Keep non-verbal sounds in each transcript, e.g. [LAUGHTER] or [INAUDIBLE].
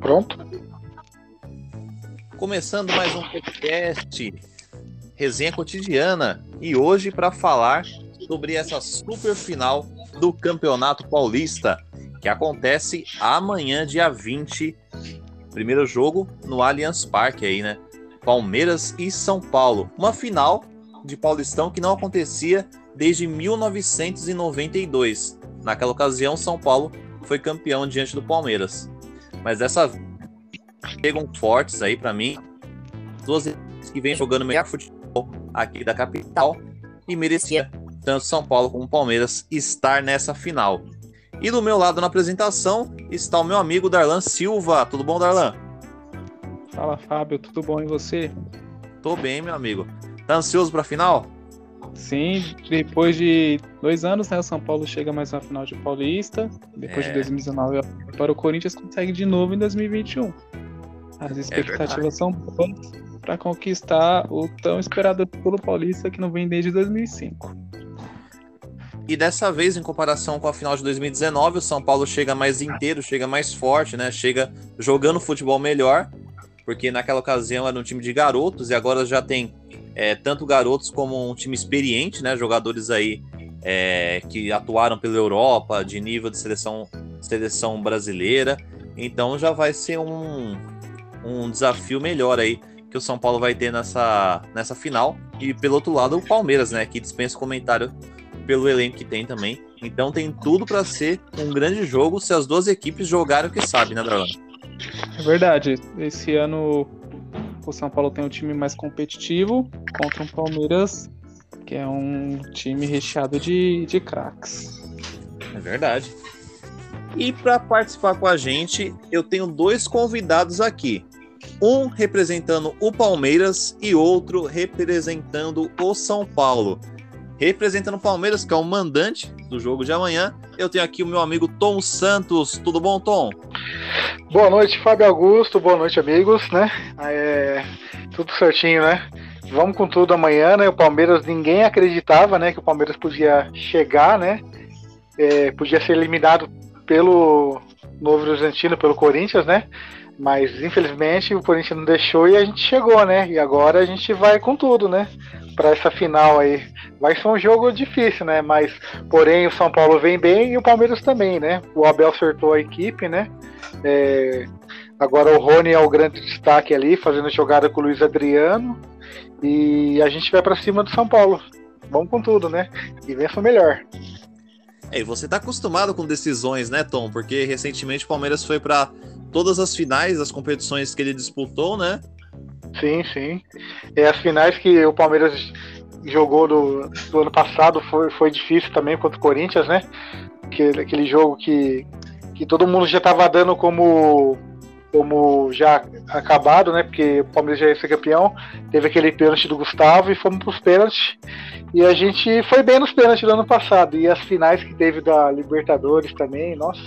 Pronto. Começando mais um podcast, resenha cotidiana, e hoje para falar sobre essa super final do Campeonato Paulista, que acontece amanhã, dia 20. Primeiro jogo no Allianz Parque aí, né? Palmeiras e São Paulo. Uma final de Paulistão que não acontecia desde 1992. Naquela ocasião, São Paulo foi campeão diante do Palmeiras. Mas dessa chegam fortes aí para mim. Duas equipes que vêm jogando melhor futebol aqui da capital e merecia tanto São Paulo como Palmeiras estar nessa final. E do meu lado na apresentação está o meu amigo Darlan Silva. Tudo bom, Darlan? Fala, Fábio. Tudo bom e você? Tô bem, meu amigo. Tá ansioso para a final? Sim, depois de dois anos, né, o São Paulo chega mais uma final de Paulista. Depois é. de 2019, para o Corinthians consegue de novo em 2021. As é expectativas é são boas para conquistar o tão esperado pelo Paulista que não vem desde 2005. E dessa vez, em comparação com a final de 2019, o São Paulo chega mais inteiro, chega mais forte, né? Chega jogando futebol melhor, porque naquela ocasião era um time de garotos e agora já tem é, tanto garotos como um time experiente, né? Jogadores aí é, que atuaram pela Europa, de nível de seleção, seleção brasileira. Então já vai ser um, um desafio melhor aí que o São Paulo vai ter nessa, nessa final. E pelo outro lado, o Palmeiras, né? Que dispensa comentário pelo elenco que tem também. Então tem tudo para ser um grande jogo se as duas equipes jogarem o que sabem, né, Dragão? É verdade. Esse ano o São Paulo tem um time mais competitivo contra um Palmeiras que é um time recheado de, de craques. É verdade. E para participar com a gente, eu tenho dois convidados aqui. Um representando o Palmeiras e outro representando o São Paulo. Representando o Palmeiras, que é o mandante do jogo de amanhã, eu tenho aqui o meu amigo Tom Santos. Tudo bom, Tom? Boa noite, Fábio Augusto. Boa noite, amigos, né? É, tudo certinho, né? Vamos com tudo amanhã, né? O Palmeiras, ninguém acreditava, né? Que o Palmeiras podia chegar, né? É, podia ser eliminado pelo Novo Horizontino, pelo Corinthians, né? Mas infelizmente o Corinthians não deixou e a gente chegou, né? E agora a gente vai com tudo, né? Para essa final aí. Vai ser um jogo difícil, né? Mas, porém, o São Paulo vem bem e o Palmeiras também, né? O Abel acertou a equipe, né? É... Agora o Rony é o grande destaque ali, fazendo jogada com o Luiz Adriano. E a gente vai para cima do São Paulo. Vamos com tudo, né? E vença o melhor. É, e você tá acostumado com decisões, né, Tom? Porque recentemente o Palmeiras foi para todas as finais das competições que ele disputou, né? Sim, sim. É as finais que o Palmeiras jogou do, do ano passado foi, foi difícil também contra o Corinthians, né? Aquele, aquele jogo que, que todo mundo já estava dando como como já acabado, né? Porque o Palmeiras já ia ser campeão. Teve aquele pênalti do Gustavo e fomos para os pênaltis. E a gente foi bem nos pênaltis do ano passado. E as finais que teve da Libertadores também, nossa.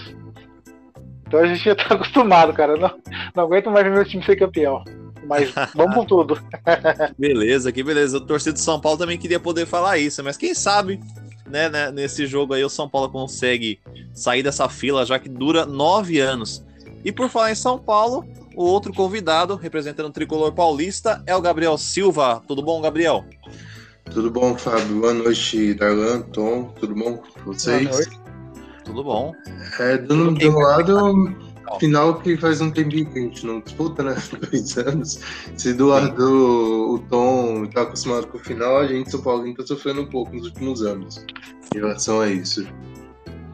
Então a gente já tá [LAUGHS] acostumado, cara. Não, não aguento mais ver meu time ser campeão. Mas vamos com tudo. [LAUGHS] beleza, que beleza. O torcedor de São Paulo também queria poder falar isso, mas quem sabe, né, né, nesse jogo aí o São Paulo consegue sair dessa fila, já que dura nove anos. E por falar em São Paulo, o outro convidado, representando o tricolor paulista, é o Gabriel Silva. Tudo bom, Gabriel? Tudo bom, Fábio? Boa noite, Darlan, Tom. Tudo bom com vocês? Boa noite. Tudo bom. É, do, do meu lado, final que faz um tempinho que a gente não disputa, né? [LAUGHS] Dois anos. Se do lado o Tom está acostumado com o final, a gente, São Paulo, está sofrendo um pouco nos últimos anos em relação a isso.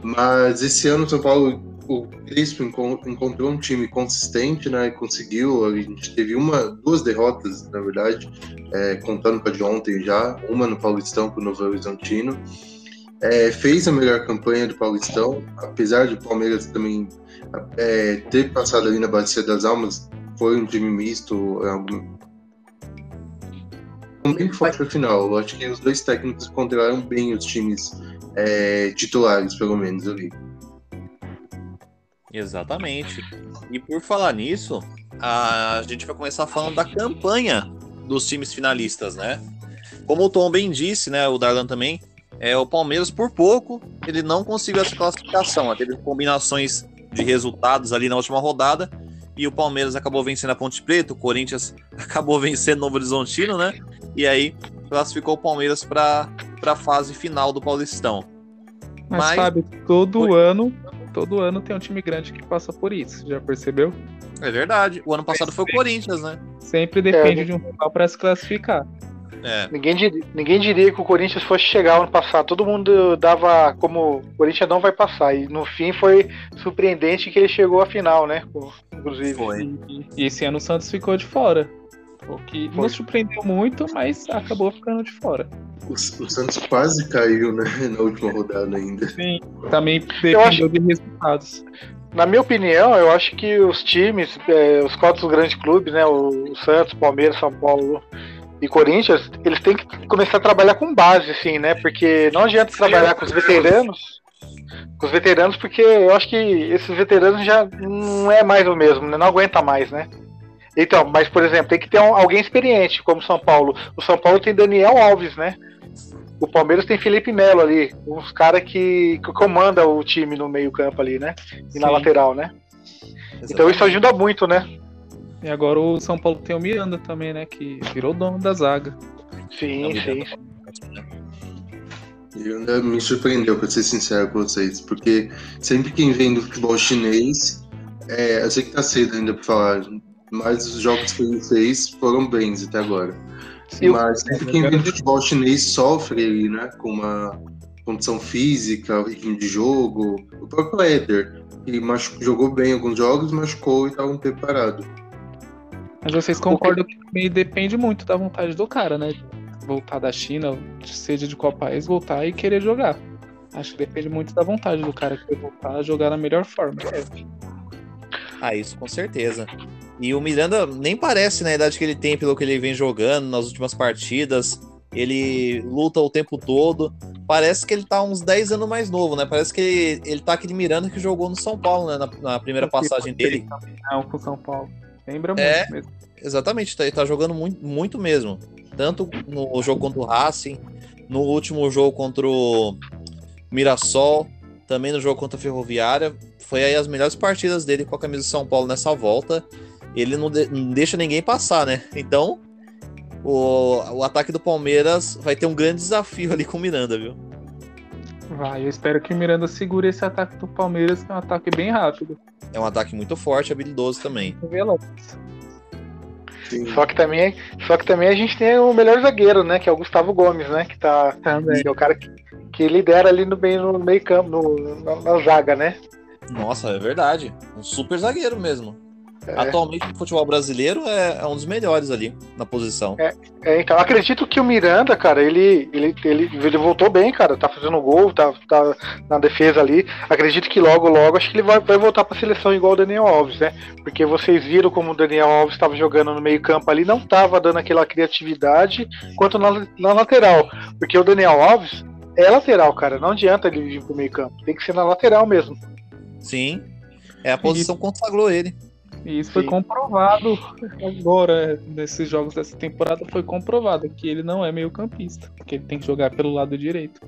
Mas esse ano, São Paulo, o Crispo encontrou um time consistente, né? Conseguiu, a gente teve uma, duas derrotas, na verdade, é, contando com a de ontem já, uma no Paulistão com o Novo Horizontino é, fez a melhor campanha do Paulistão, apesar de o Palmeiras também é, ter passado ali na Bacia das Almas, foi um time misto. É, bem forte para final. Eu acho que os dois técnicos controlaram bem os times é, titulares, pelo menos ali. Exatamente. E por falar nisso, a gente vai começar falando da campanha dos times finalistas, né? Como o Tom bem disse, né? O Darlan também, é o Palmeiras por pouco ele não conseguiu essa classificação. Teve combinações de resultados ali na última rodada e o Palmeiras acabou vencendo a Ponte Preta, o Corinthians [LAUGHS] acabou vencendo o Novo Horizontino, né? E aí classificou o Palmeiras para a fase final do Paulistão. Mas, Mas sabe, todo foi... ano, todo ano tem um time grande que passa por isso, já percebeu? É verdade. O ano passado foi o Corinthians, né? Sempre depende é, de um rival para se classificar. É. Ninguém, ninguém diria que o Corinthians fosse chegar ano passado. Todo mundo dava como o Corinthians não vai passar. E no fim foi surpreendente que ele chegou à final, né? Inclusive. Foi. E, e esse ano o Santos ficou de fora. O que foi. nos surpreendeu muito, mas acabou ficando de fora. O, o, Santos quase caiu, né? [LAUGHS] Na última rodada ainda. Sim, também dependeu acho... de resultados. Na minha opinião, eu acho que os times, é, os quatro grandes clubes, né? O Santos, Palmeiras, São Paulo e Corinthians, eles têm que começar a trabalhar com base, assim, né? Porque não adianta trabalhar com os veteranos, com os veteranos, porque eu acho que esses veteranos já não é mais o mesmo, né? Não aguenta mais, né? Então, mas por exemplo, tem que ter um, alguém experiente, como São Paulo. O São Paulo tem Daniel Alves, né? O Palmeiras tem Felipe Melo ali, uns caras que, que comanda o time no meio-campo ali, né? E Sim. na lateral, né? Exatamente. Então isso ajuda muito, né? E agora o São Paulo tem o Miranda também, né? Que virou dono da zaga. Sim, sim. Miranda me surpreendeu, pra ser sincero com vocês, porque sempre quem vem do futebol chinês, é, eu sei que tá cedo ainda pra falar, mas os jogos que ele fez foram bens até agora. Sim, mas sempre quem vem do futebol chinês sofre ali, né? Com uma condição física, o ritmo de jogo. O próprio Éder, que jogou bem alguns jogos, machucou e estava um tempo parado. Mas vocês concordam que depende muito da vontade do cara, né? Voltar da China, seja de qual país, voltar e querer jogar. Acho que depende muito da vontade do cara querer voltar a jogar na melhor forma. Ah, isso com certeza. E o Miranda nem parece na né, idade que ele tem, pelo que ele vem jogando nas últimas partidas. Ele luta o tempo todo. Parece que ele tá uns 10 anos mais novo, né? Parece que ele, ele tá aquele Miranda que jogou no São Paulo, né? Na, na primeira passagem dele. Não, com São Paulo. Lembra é, muito mesmo. Exatamente, tá, ele tá jogando muito, muito mesmo. Tanto no jogo contra o Racing, no último jogo contra o Mirassol, também no jogo contra a Ferroviária. Foi aí as melhores partidas dele com a camisa de São Paulo nessa volta. Ele não, de, não deixa ninguém passar, né? Então, o, o ataque do Palmeiras vai ter um grande desafio ali com o Miranda, viu? Vai, eu espero que o Miranda segure esse ataque do Palmeiras, que é um ataque bem rápido. É um ataque muito forte, habilidoso também. Veloz. Só que também, só que também a gente tem o melhor zagueiro, né? Que é o Gustavo Gomes, né? Que tá, que é o cara que, que lidera ali no meio, no meio campo, no, na, na zaga, né? Nossa, é verdade. Um super zagueiro mesmo. É. Atualmente no futebol brasileiro é, é, um dos melhores ali na posição. É, é, então acredito que o Miranda, cara, ele, ele, ele, ele voltou bem, cara. Tá fazendo gol, tá, tá na defesa ali. Acredito que logo, logo, acho que ele vai, vai voltar pra seleção igual o Daniel Alves, né? Porque vocês viram como o Daniel Alves estava jogando no meio-campo ali, não tava dando aquela criatividade quanto na, na lateral. Porque o Daniel Alves é lateral, cara. Não adianta ele vir pro meio-campo. Tem que ser na lateral mesmo. Sim. É a posição que consagrou ele. E isso Sim. foi comprovado agora, nesses jogos dessa temporada, foi comprovado que ele não é meio campista, que ele tem que jogar pelo lado direito.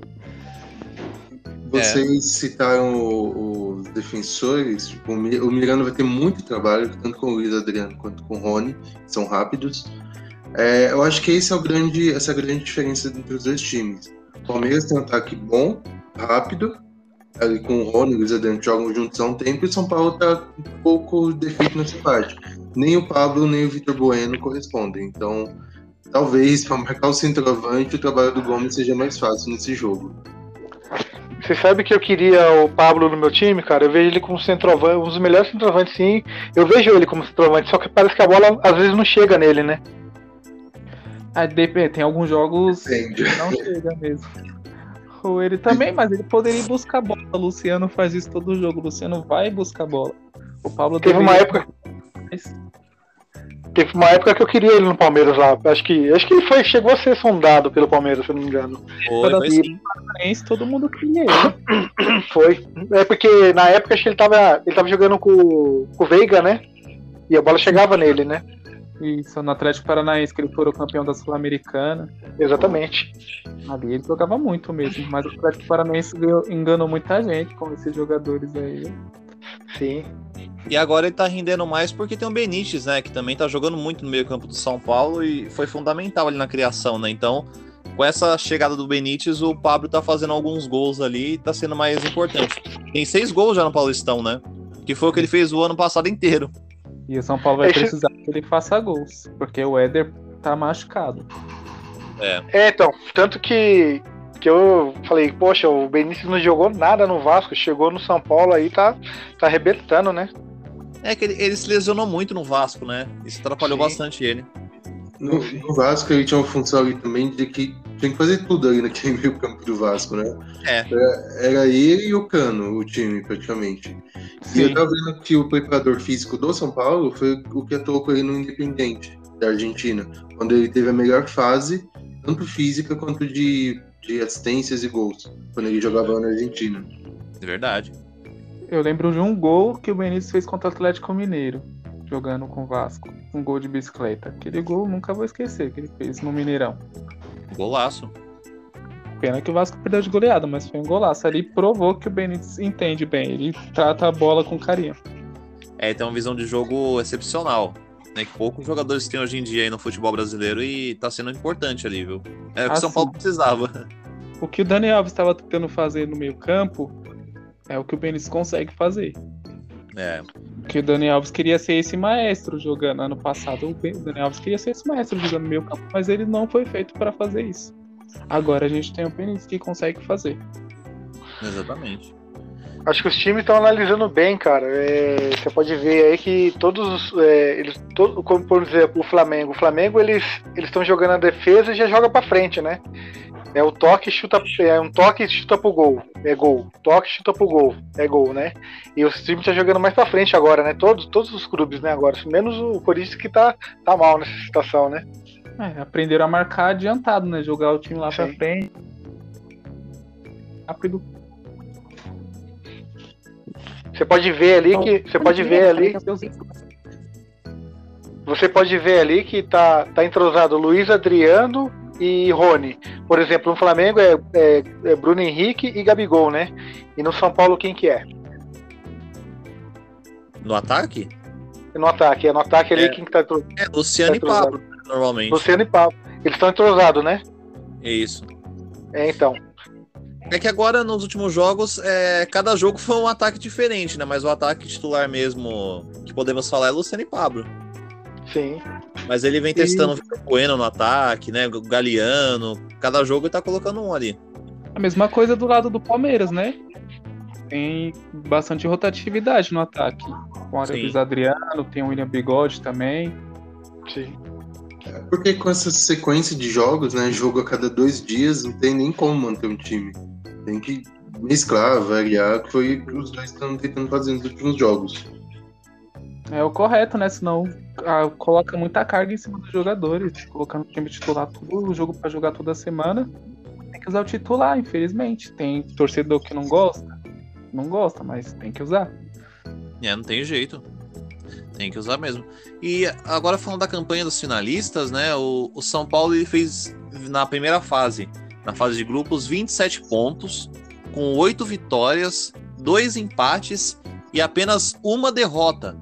Vocês é. citaram os defensores, tipo, o Miranda vai ter muito trabalho, tanto com o Luiz Adriano quanto com o Rony, são rápidos. É, eu acho que esse é o grande, essa é a grande diferença entre os dois times. O Palmeiras tem um ataque bom, rápido, ali com o Rony e o Luiz Adriano jogam juntos há um tempo e o São Paulo tá um pouco defeito nessa parte. Nem o Pablo nem o Vitor Bueno correspondem. Então, talvez para marcar o centroavante o trabalho do Gomes seja mais fácil nesse jogo. Você sabe que eu queria o Pablo no meu time, cara? Eu vejo ele como centroavante, um dos melhores centroavantes, sim. Eu vejo ele como centroavante, só que parece que a bola às vezes não chega nele, né? Ah, tem alguns jogos que não chega mesmo [LAUGHS] ele também, mas ele poderia buscar bola. O Luciano faz isso todo jogo. O Luciano vai buscar bola. O Pablo teve uma época. Teve uma época que eu queria ele no Palmeiras lá. Acho que, acho que ele foi, chegou a ser sondado pelo Palmeiras, se eu não me engano. Foi, foi todo mundo queria ele. [COUGHS] Foi. É porque na época acho que ele tava, ele tava jogando com, com o Veiga, né? E a bola chegava nele, né? Isso, no Atlético Paranaense, que ele foi o campeão da Sul-Americana. Exatamente. Ali ele jogava muito mesmo, mas o Atlético Paranaense enganou muita gente com esses jogadores aí. Sim. E agora ele tá rendendo mais porque tem o Benítez, né? Que também tá jogando muito no meio-campo do São Paulo e foi fundamental ali na criação, né? Então, com essa chegada do Benítez, o Pablo tá fazendo alguns gols ali e tá sendo mais importante. Tem seis gols já no Paulistão, né? Que foi o que ele fez o ano passado inteiro. E o São Paulo vai precisar que ele faça gols, porque o Éder tá machucado. É. é, então, tanto que, que eu falei, poxa, o Benício não jogou nada no Vasco, chegou no São Paulo aí, tá, tá arrebentando, né? É que ele, ele se lesionou muito no Vasco, né? Isso atrapalhou Sim. bastante ele. No, no, Vasco ele tinha uma função ali também de que tinha que fazer tudo ali naquele [LAUGHS] meio campo do Vasco, né? É. Era, era ele e o Cano, o time, praticamente. Sim. E eu tava vendo que o preparador físico do São Paulo foi o que atuou com ele no Independente, da Argentina, quando ele teve a melhor fase, tanto física quanto de, de assistências e gols, quando ele jogava na Argentina. É verdade. Eu lembro de um gol que o Benício fez contra o Atlético Mineiro, jogando com o Vasco. Um gol de bicicleta. Aquele gol nunca vou esquecer que ele fez no Mineirão. Golaço. Pena que o Vasco perdeu de goleada, mas foi um golaço. Ali provou que o Benítez entende bem, ele trata a bola com carinho. É, tem uma visão de jogo excepcional. Né, que poucos jogadores têm hoje em dia aí no futebol brasileiro e tá sendo importante ali, viu? É o que o São Paulo precisava. O que o Dani Alves estava tentando fazer no meio-campo é o que o Benítez consegue fazer. É. Que o Dani Alves queria ser esse maestro jogando ano passado. O Dani Alves queria ser esse maestro jogando no meio campo, mas ele não foi feito para fazer isso. Agora a gente tem o Penis que consegue fazer. Exatamente. Acho que os times estão analisando bem, cara. É, você pode ver aí que todos é, eles, todo, como por exemplo o Flamengo, o Flamengo eles eles estão jogando a defesa e já joga para frente, né? É o toque chuta, é um toque chuta pro gol, é gol. Toque chuta pro gol, é gol, né? E o time tá jogando mais para frente agora, né? Todos, todos os clubes, né? Agora, menos o Corinthians que tá, tá mal nessa situação, né? É, aprenderam a marcar adiantado, né? Jogar o time lá Sim. pra frente. Rápido. Você pode ver ali que. Você pode ver ali. Você pode ver ali que tá, tá entrosado Luiz Adriano e Rony. Por exemplo, no Flamengo é, é, é, Bruno Henrique e Gabigol, né? E no São Paulo quem que é? No ataque? No ataque, é no ataque ali é, quem que tá É Luciano tá e Pablo normalmente. Luciano e Pablo. Eles estão entrosados, né? É isso. É, então. É que agora, nos últimos jogos, é, cada jogo foi um ataque diferente, né? Mas o ataque titular mesmo que podemos falar é Luciano e Pablo. Sim. Mas ele vem testando o Vitor Bueno no ataque, né? O Galeano. Cada jogo ele tá colocando um ali. A mesma coisa do lado do Palmeiras, né? Tem bastante rotatividade no ataque. Com o Ares Adriano, tem o William Bigode também. Sim. Porque com essa sequência de jogos, né? Jogo a cada dois dias, não tem nem como manter um time. Tem que mesclar, variar, que foi o que os dois estão tentando fazer nos últimos jogos. É o correto, né? Senão ah, coloca muita carga em cima dos jogadores. Colocando o time titular todo o jogo para jogar toda semana. Tem que usar o titular, infelizmente. Tem torcedor que não gosta. Não gosta, mas tem que usar. É, não tem jeito. Tem que usar mesmo. E agora falando da campanha dos finalistas, né? O, o São Paulo ele fez na primeira fase, na fase de grupos, 27 pontos, com 8 vitórias, 2 empates e apenas uma derrota.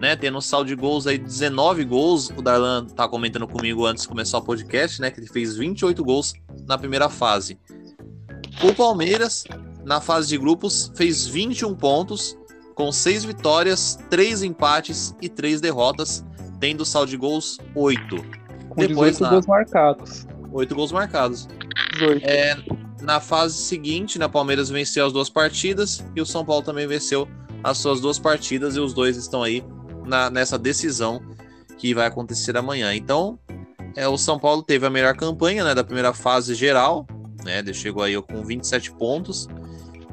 Né, tendo um saldo de gols aí 19 gols. O Darlan tá comentando comigo antes de começar o podcast, né? Que ele fez 28 gols na primeira fase. O Palmeiras, na fase de grupos, fez 21 pontos, com seis vitórias, três empates e três derrotas, tendo saldo de gols 8. Com Depois 18 na... gols marcados. 8 gols marcados. 18. É, na fase seguinte, na né, Palmeiras venceu as duas partidas e o São Paulo também venceu as suas duas partidas e os dois estão aí na, nessa decisão que vai acontecer amanhã. Então, é, o São Paulo teve a melhor campanha né, da primeira fase geral, né? Ele chegou aí com 27 pontos.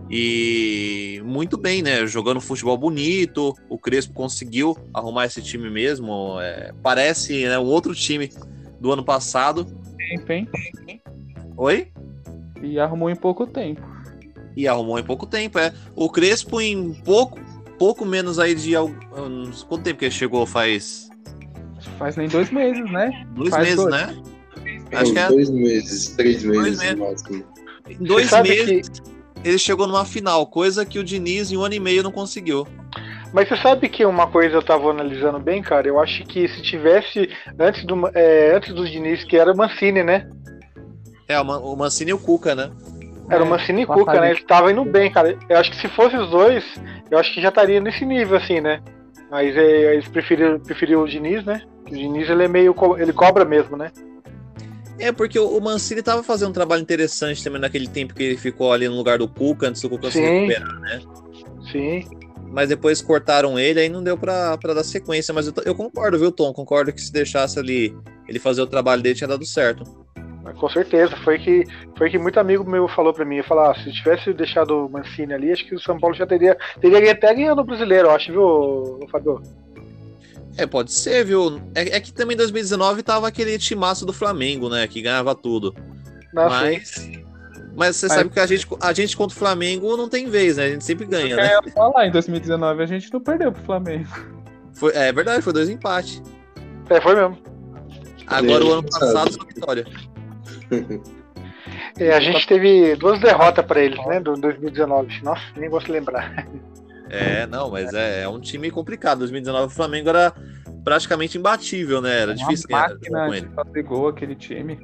E muito bem, né? Jogando futebol bonito, o Crespo conseguiu arrumar esse time mesmo. É, parece né, um outro time do ano passado. Tempo, hein? Oi? E arrumou em pouco tempo. E arrumou em pouco tempo, é. O Crespo, em pouco, pouco menos aí de. Quanto tempo que ele chegou? Faz. Faz nem dois meses, né? Dois Faz meses, dois. né? Acho que é... Dois meses, três meses meses. no máximo. Em dois meses, ele chegou numa final, coisa que o Diniz em um ano e meio não conseguiu. Mas você sabe que uma coisa eu tava analisando bem, cara? Eu acho que se tivesse antes do, é, antes do Diniz, que era o Mancini, né? É, o Man- o Mancini e o Cuca, né? Era o É, Mancini e uma Cuca, fase- né? Ele tava indo bem, cara. Eu acho que se fosse os dois, eu acho que já estaria nesse nível, assim, né? Mas é, eles preferiram, preferiram o Diniz, né? O Diniz, ele é meio. Ele cobra mesmo, né? É, porque o Mancini tava fazendo um trabalho interessante também naquele tempo que ele ficou ali no lugar do Cuca, antes do Cuca se Sim. recuperar. Sim. Mas depois cortaram ele, aí não deu pra dar sequência. Mas eu, eu concordo, viu, Tom? Concordo que se deixasse ali ele fazer o trabalho dele, tinha dado certo. Com certeza. Foi que, foi que muito amigo meu falou pra mim. Eu falei, ah, se tivesse deixado o Mancini ali, acho que o São Paulo já teria. Teria até ganhado o brasileiro, eu acho, viu, Fabio? É, pode ser, viu? É, é que também em 2019 tava aquele timaço do Flamengo, né? Que ganhava tudo. Nossa, Mas. Mas você sabe que a gente, a gente contra o Flamengo não tem vez, né? A gente sempre ganha, né? É, eu ia falar, em 2019 a gente não perdeu pro Flamengo. Foi, é verdade, foi dois empates. É, foi mesmo. Agora o É, ano passado só vitória. [LAUGHS] É, a gente teve duas derrotas pra eles, né? Do 2019. Nossa, nem gosto de lembrar. É, não, mas é, é um time complicado. 2019 o Flamengo era praticamente imbatível, né? Era Uma difícil ganhar com ele. gol aquele time.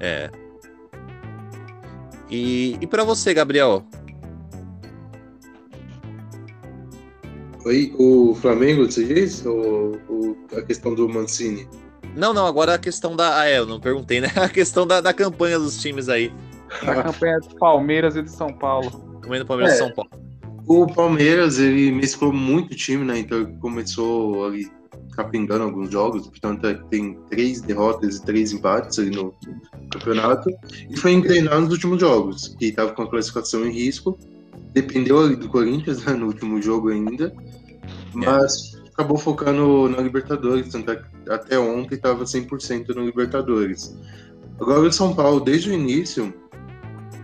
É. E, e para você, Gabriel? Oi, o Flamengo, você diz? Ou, ou a questão do Mancini? Não, não, agora a questão da. Ah, é, eu não perguntei, né? [LAUGHS] A questão da, da campanha dos times aí. Na campanha do Palmeiras e do São Paulo. Também do Palmeiras e É. São Paulo. O Palmeiras, ele mesclou muito o time, né? Então ele começou ali capingando alguns jogos, portanto é, tem três derrotas e três empates ali no campeonato. E foi engrenar nos últimos jogos, que estava com a classificação em risco. Dependeu ali do Corinthians né, no último jogo ainda, mas acabou focando na Libertadores, tanto é até ontem estava 100% no Libertadores. Agora o São Paulo, desde o início,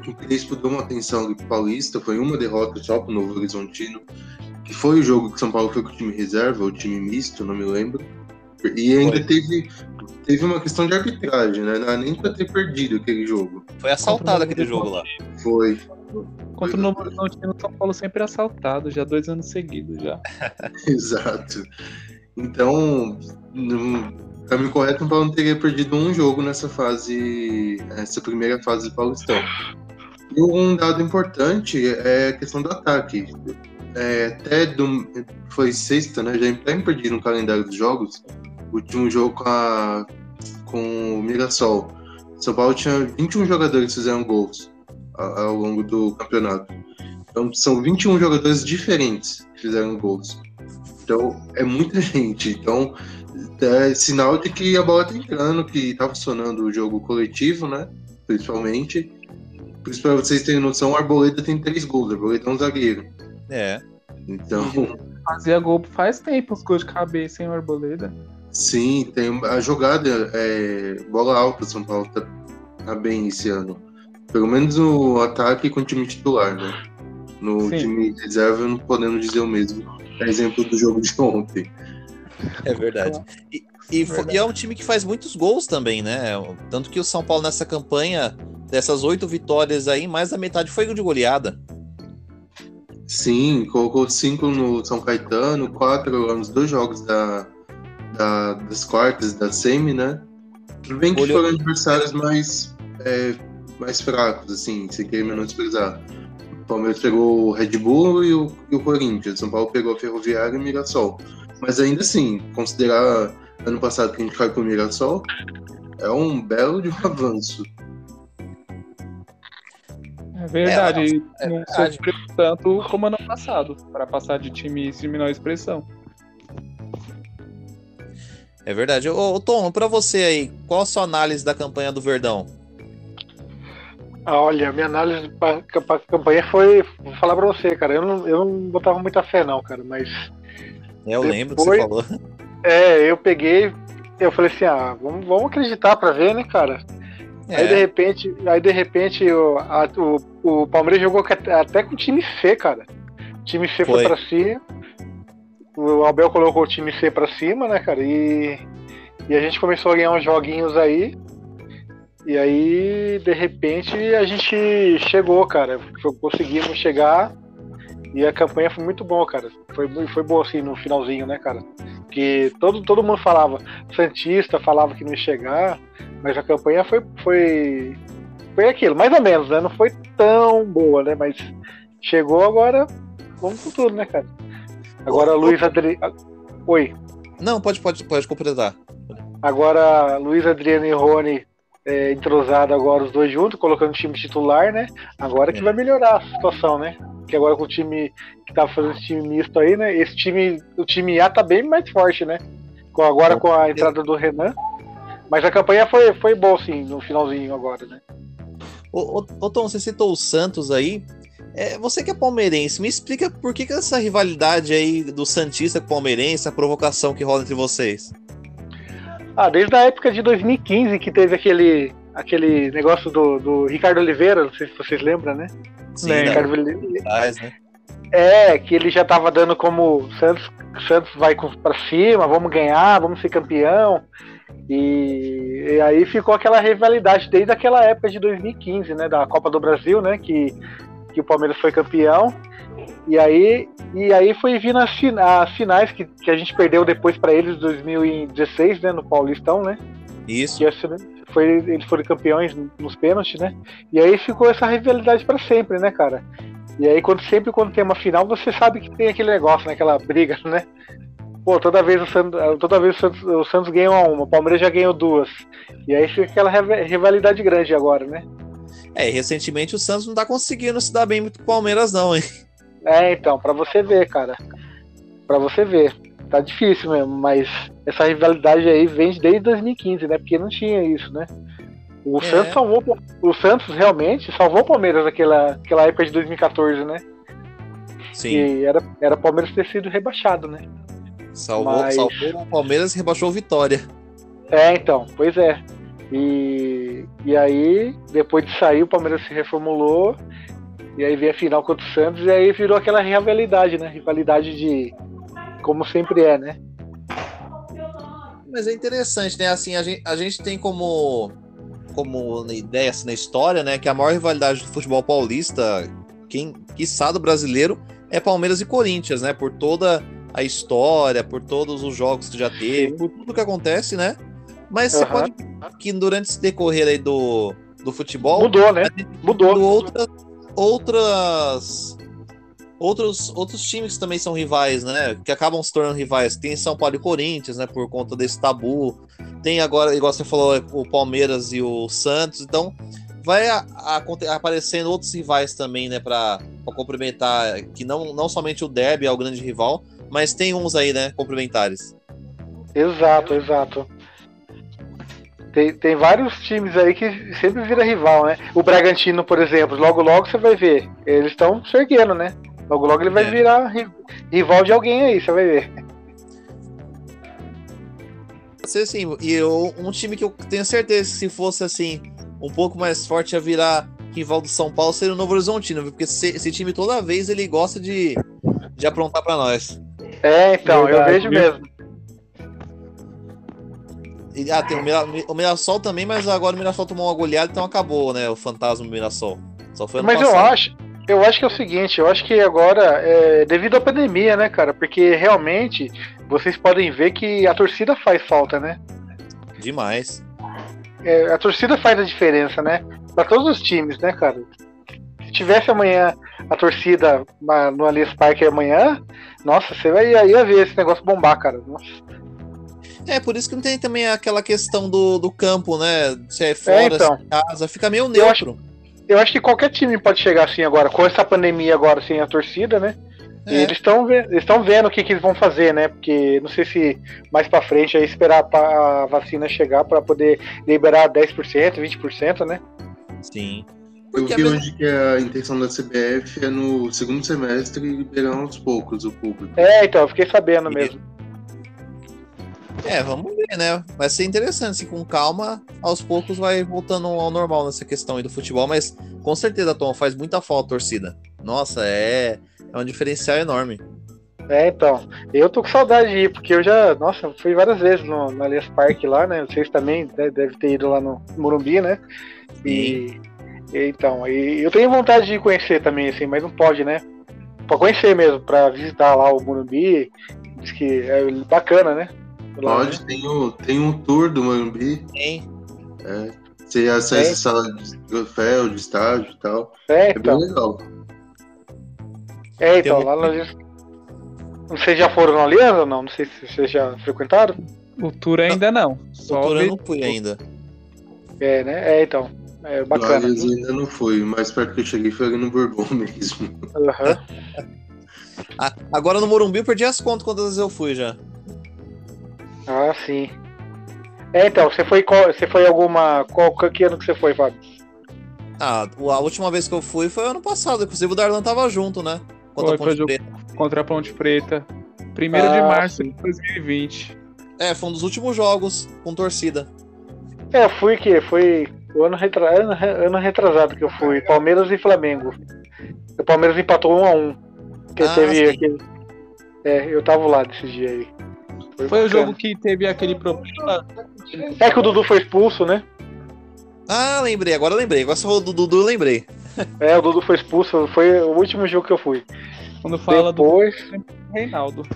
o Crespo deu uma atenção ali pro Paulista, foi uma derrota só pro Novo Horizontino, que foi o jogo que o São Paulo foi com o time reserva, ou time misto, não me lembro. E ainda Foi. teve, teve uma questão de arbitragem, né? Não é nem pra ter perdido aquele jogo. Foi assaltado aquele jogo lá. Foi. Contra o Novo Horizontino, o São Paulo sempre é assaltado, já dois anos seguidos já. [LAUGHS] Exato. Então, no caminho correto, o Paulo não teria perdido um jogo nessa fase, essa primeira fase do Paulistão. E um dado importante é a questão do ataque. É, até do, foi sexta, né? Já até perdido no calendário dos jogos. O último jogo com, a, com o Mirassol. São Paulo tinha 21 jogadores que fizeram gols ao, longo do campeonato. Então são 21 jogadores diferentes que fizeram gols. Então é muita [LAUGHS] gente. Então é sinal de que a bola tá entrando, que tá funcionando o jogo coletivo, né? Principalmente. Por isso, pra vocês terem noção, o Arboleda tem três gols. O Arboleda é um zagueiro. É. Então, Fazia gol faz tempo, os gols de cabeça, hein, o Arboleda. sim, tem a jogada, é, bola alta, São Paulo tá, tá bem esse ano. Pelo menos no ataque com o time titular, né? No Sim. time reserva, não podendo dizer o mesmo. É exemplo do jogo de ontem. É verdade. E, e fo- e é um time que faz muitos gols também, né? Tanto que o São Paulo nessa campanha, dessas oito vitórias aí, mais da metade foi de goleada. Sim, colocou cinco no São Caetano, quatro nos dois jogos da, da- das quartas da semi, né? Tudo bem que Olhou- foram adversários mais, é, mais fracos, assim, sem querer menosprezar. O Palmeiras pegou o Red Bull e o, e o Corinthians, o São Paulo pegou a Ferroviária e o Mirassol. Mas ainda assim, considerar ano passado que a gente caiu pro Mirassol, é um belo de um [LAUGHS] avanço. É verdade, É, não verdade. sofreu tanto como ano passado, para passar de times de menor expressão. É verdade. Ô, ô, Tom, pra você aí, qual a sua análise da campanha do Verdão? Ah, Olha, minha análise pra, pra campanha foi. Vou falar pra você, cara. Eu não, eu não botava muita fé, não, cara. Mas. É, eu Depois- lembro que você falou. É, eu peguei. Eu falei assim, ah, vamos, vamos acreditar pra ver, né, cara? Aí de É, repente, aí de repente o, a- o, o Palmeiras jogou até até com o time C, cara. O time C foi, foi pra cima. O Abel colocou o time C pra cima, né, cara? E, e a gente começou a ganhar uns joguinhos aí. E aí, de repente, a gente chegou, cara. Conseguimos chegar e a campanha foi muito boa, cara. Foi, foi boa assim no finalzinho, né, cara? Porque todo, todo mundo falava, Santista falava que não ia chegar, mas a campanha foi, foi, foi aquilo, mais ou menos, né? Não foi tão boa, né? Mas chegou agora, vamos com tudo, né, cara? Agora, Luiz Adri... Oi. Não, pode, pode, pode completar. Agora, Luiz Adriano e Rony é, entrosado agora os dois juntos, colocando o time titular, né? Agora que é. vai melhorar a situação, né? Que agora com o time que tava fazendo esse time misto aí, né? Esse time, o time A tá bem mais forte, né? Com, agora com a entrada do Renan. Mas a campanha foi, foi boa, sim, no finalzinho agora, né? Ô, ô, ô Tom, você citou o Santos aí. É, você que é palmeirense, me explica por que, que essa rivalidade aí do Santista com o palmeirense, a provocação que rola entre vocês? Ah, desde a época de 2015 que teve aquele, aquele negócio do, do Ricardo Oliveira, não sei se vocês lembram, né? Sim, né? Ricardo Oliveira. Né? É, que ele já tava dando como Santos, Santos vai para cima, vamos ganhar, vamos ser campeão. E, e, aí ficou aquela rivalidade desde aquela época de 2015, né, da Copa do Brasil, né, que, que o Palmeiras foi campeão. E aí, e aí foi vindo as, as finais que, que a gente perdeu depois para eles em 2016, né, no Paulistão, né? Isso. Foi, eles foram campeões nos pênaltis, né? E aí ficou essa rivalidade para sempre, né, cara? E aí quando sempre quando tem uma final, você sabe que tem aquele negócio, né, aquela briga, [LAUGHS] né? Pô, toda vez o Santos, toda vez o Santos, o Santos ganhou uma, o Palmeiras já ganhou duas. E aí fica aquela rivalidade grande agora, né? É, recentemente o Santos não tá conseguindo se dar bem muito com o Palmeiras, não, hein? É, então, para você ver, cara. para você ver. Tá difícil mesmo, mas essa rivalidade aí vem desde 2015, né? Porque não tinha isso, né? O é. Santos salvou o Santos realmente salvou o Palmeiras naquela, naquela época de 2014, né? Sim. E era era Palmeiras ter sido rebaixado, né? Salvou, mas... salvou o Palmeiras e rebaixou o Vitória. É, então, pois é. E, e aí, depois de sair, o Palmeiras se reformulou e aí veio a final contra o Santos e aí virou aquela rivalidade, né? Rivalidade de. Como sempre é, né? Mas é interessante, né? Assim, a gente, a gente tem como, como ideia assim, na história, né? Que a maior rivalidade do futebol paulista, quem quiçá do brasileiro, é Palmeiras e Corinthians, né? Por toda a história, por todos os jogos que já teve, por tudo que acontece, né? Mas uhum. você pode que durante esse decorrer aí do, do futebol. Mudou, né? Mudou. mudou outras, outras outros, outros times que também são rivais, né? Que acabam se tornando rivais. Tem São Paulo e Corinthians, né? Por conta desse tabu. Tem agora, igual você falou, o Palmeiras e o Santos. Então, vai a, a, aparecendo outros rivais também, né? Para complementar. Que não, não somente o Derby é o grande rival, mas tem uns aí, né? Complementares. Exato, exato. Tem, tem vários times aí que sempre vira rival, né? O Bragantino, por exemplo, logo logo você vai ver. Eles estão se erguendo, né? Logo logo ele vai é. virar rival de alguém aí, você vai ver. Assim, e eu, um time que eu tenho certeza que se fosse assim, um pouco mais forte a virar rival do São Paulo seria o Novo Horizontino, porque esse, esse time toda vez ele gosta de, de aprontar para nós. É, então, Verdade, eu vejo viu? mesmo. Ah, tem o, Mira, o Mirassol também, mas agora o Mirassol tomou uma goleada, então acabou, né? O fantasma do Mirassol. Só foi Mas passado. eu acho, eu acho que é o seguinte, eu acho que agora, é, devido à pandemia, né, cara? Porque realmente vocês podem ver que a torcida faz falta, né? Demais. É, a torcida faz a diferença, né? Para todos os times, né, cara? Se tivesse amanhã a torcida no Allianz Parque amanhã, nossa, você vai ia ver esse negócio bombar, cara. Nossa. É, por isso que não tem também aquela questão do, do campo, né? Se é fora, é, então. se é casa, fica meio neutro. Eu acho, eu acho, que qualquer time pode chegar assim agora, com essa pandemia agora sem a torcida, né? É. E eles estão eles vendo o que, que, eles vão fazer, né? Porque não sei se mais para frente é esperar a vacina chegar para poder liberar 10%, 20%, né? Sim. Eu vi hoje que a intenção da CBF é no segundo semestre liberar aos poucos o público. É, então, eu fiquei sabendo mesmo. É, vamos ver, né? Vai ser interessante, assim, com calma, aos poucos vai voltando ao normal nessa questão aí do futebol, mas com certeza, Tom, faz muita falta a torcida. Nossa, é, é um diferencial enorme. É, então. Eu tô com saudade de ir, porque eu já, nossa, fui várias vezes no, no Alias Park lá, né? Vocês também né, devem ter ido lá no Morumbi, né? E, e então, e eu tenho vontade de conhecer também, assim, mas não pode, né? Pra conhecer mesmo, pra visitar lá o Morumbi. Diz que é bacana, né? Lá, Pode, né? tem, o, tem um tour do Morumbi. Tem. É, você acessa a sala de troféu, de estágio e tal. É, É bem então. legal. É, então, um- lá no Alias. Vocês já foram Alias ou não? Não sei se vocês já frequentaram. O tour ainda não. Só Doutor, eu vi- não fui ainda. É, né? É, então. É bacana. Eu ainda não fui, mais perto que eu cheguei foi ali no Bourbon [LAUGHS] mesmo. Aham. Ah, agora no Morumbi eu perdi as contas quantas vezes eu fui já. Ah, sim. É, então, você foi qual, você foi alguma. Qual que ano que você foi, Fábio? Ah, a última vez que eu fui foi ano passado. Inclusive o Darlan tava junto, né? Contra Foi, a Ponte Preta. contra a Ponte Preta. 1 de Ah, março sim. de 2020. É, foi um dos últimos jogos com torcida. É, eu fui que foi o ano, retra... ano, re- ano retrasado que eu fui, Palmeiras e Flamengo. O Palmeiras empatou um a um. Que Ah, teve sim. aquele. É, eu tava lá desse dia aí. Foi o bacana. jogo que teve aquele problema. É que o Dudu foi expulso, né? Ah, lembrei, agora eu lembrei. Agora falou do Dudu, eu lembrei. [LAUGHS] É, o Dudu foi expulso, foi o último jogo que eu fui. Quando fala Depois. do Reinaldo.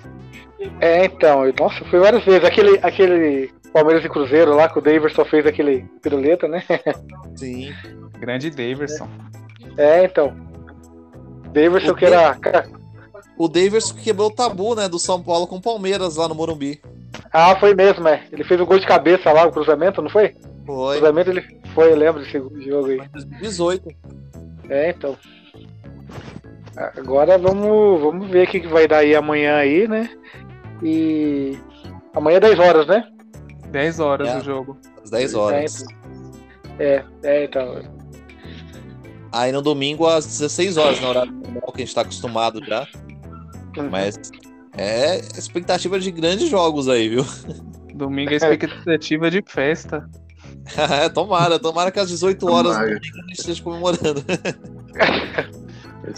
É, então, eu- nossa, foi várias vezes. Aquele, aquele Palmeiras e Cruzeiro lá, que o Davidson fez aquele piruleta, né? [LAUGHS] Sim. Grande Daverson. É, então. Davidson O que era. O Davis quebrou o tabu, né, do São Paulo com o Palmeiras lá no Morumbi. Ah, foi mesmo, é. Ele fez o gol de cabeça lá, o cruzamento, não foi? O Foi. cruzamento ele foi, eu lembro desse jogo aí. Foi em 2018. É, então. Agora vamos, vamos ver o que vai dar aí amanhã aí, né? E. Amanhã é 10 horas, né? 10 horas É. o jogo. Às 10 horas. É, é, então. Aí no domingo às 16 horas, na horário normal que a gente tá acostumado já. Mas é expectativa de grandes jogos aí, viu? [LAUGHS] Domingo é expectativa de festa. tomara, tomara que às 18 horas Tomara. do domingo a gente esteja comemorando.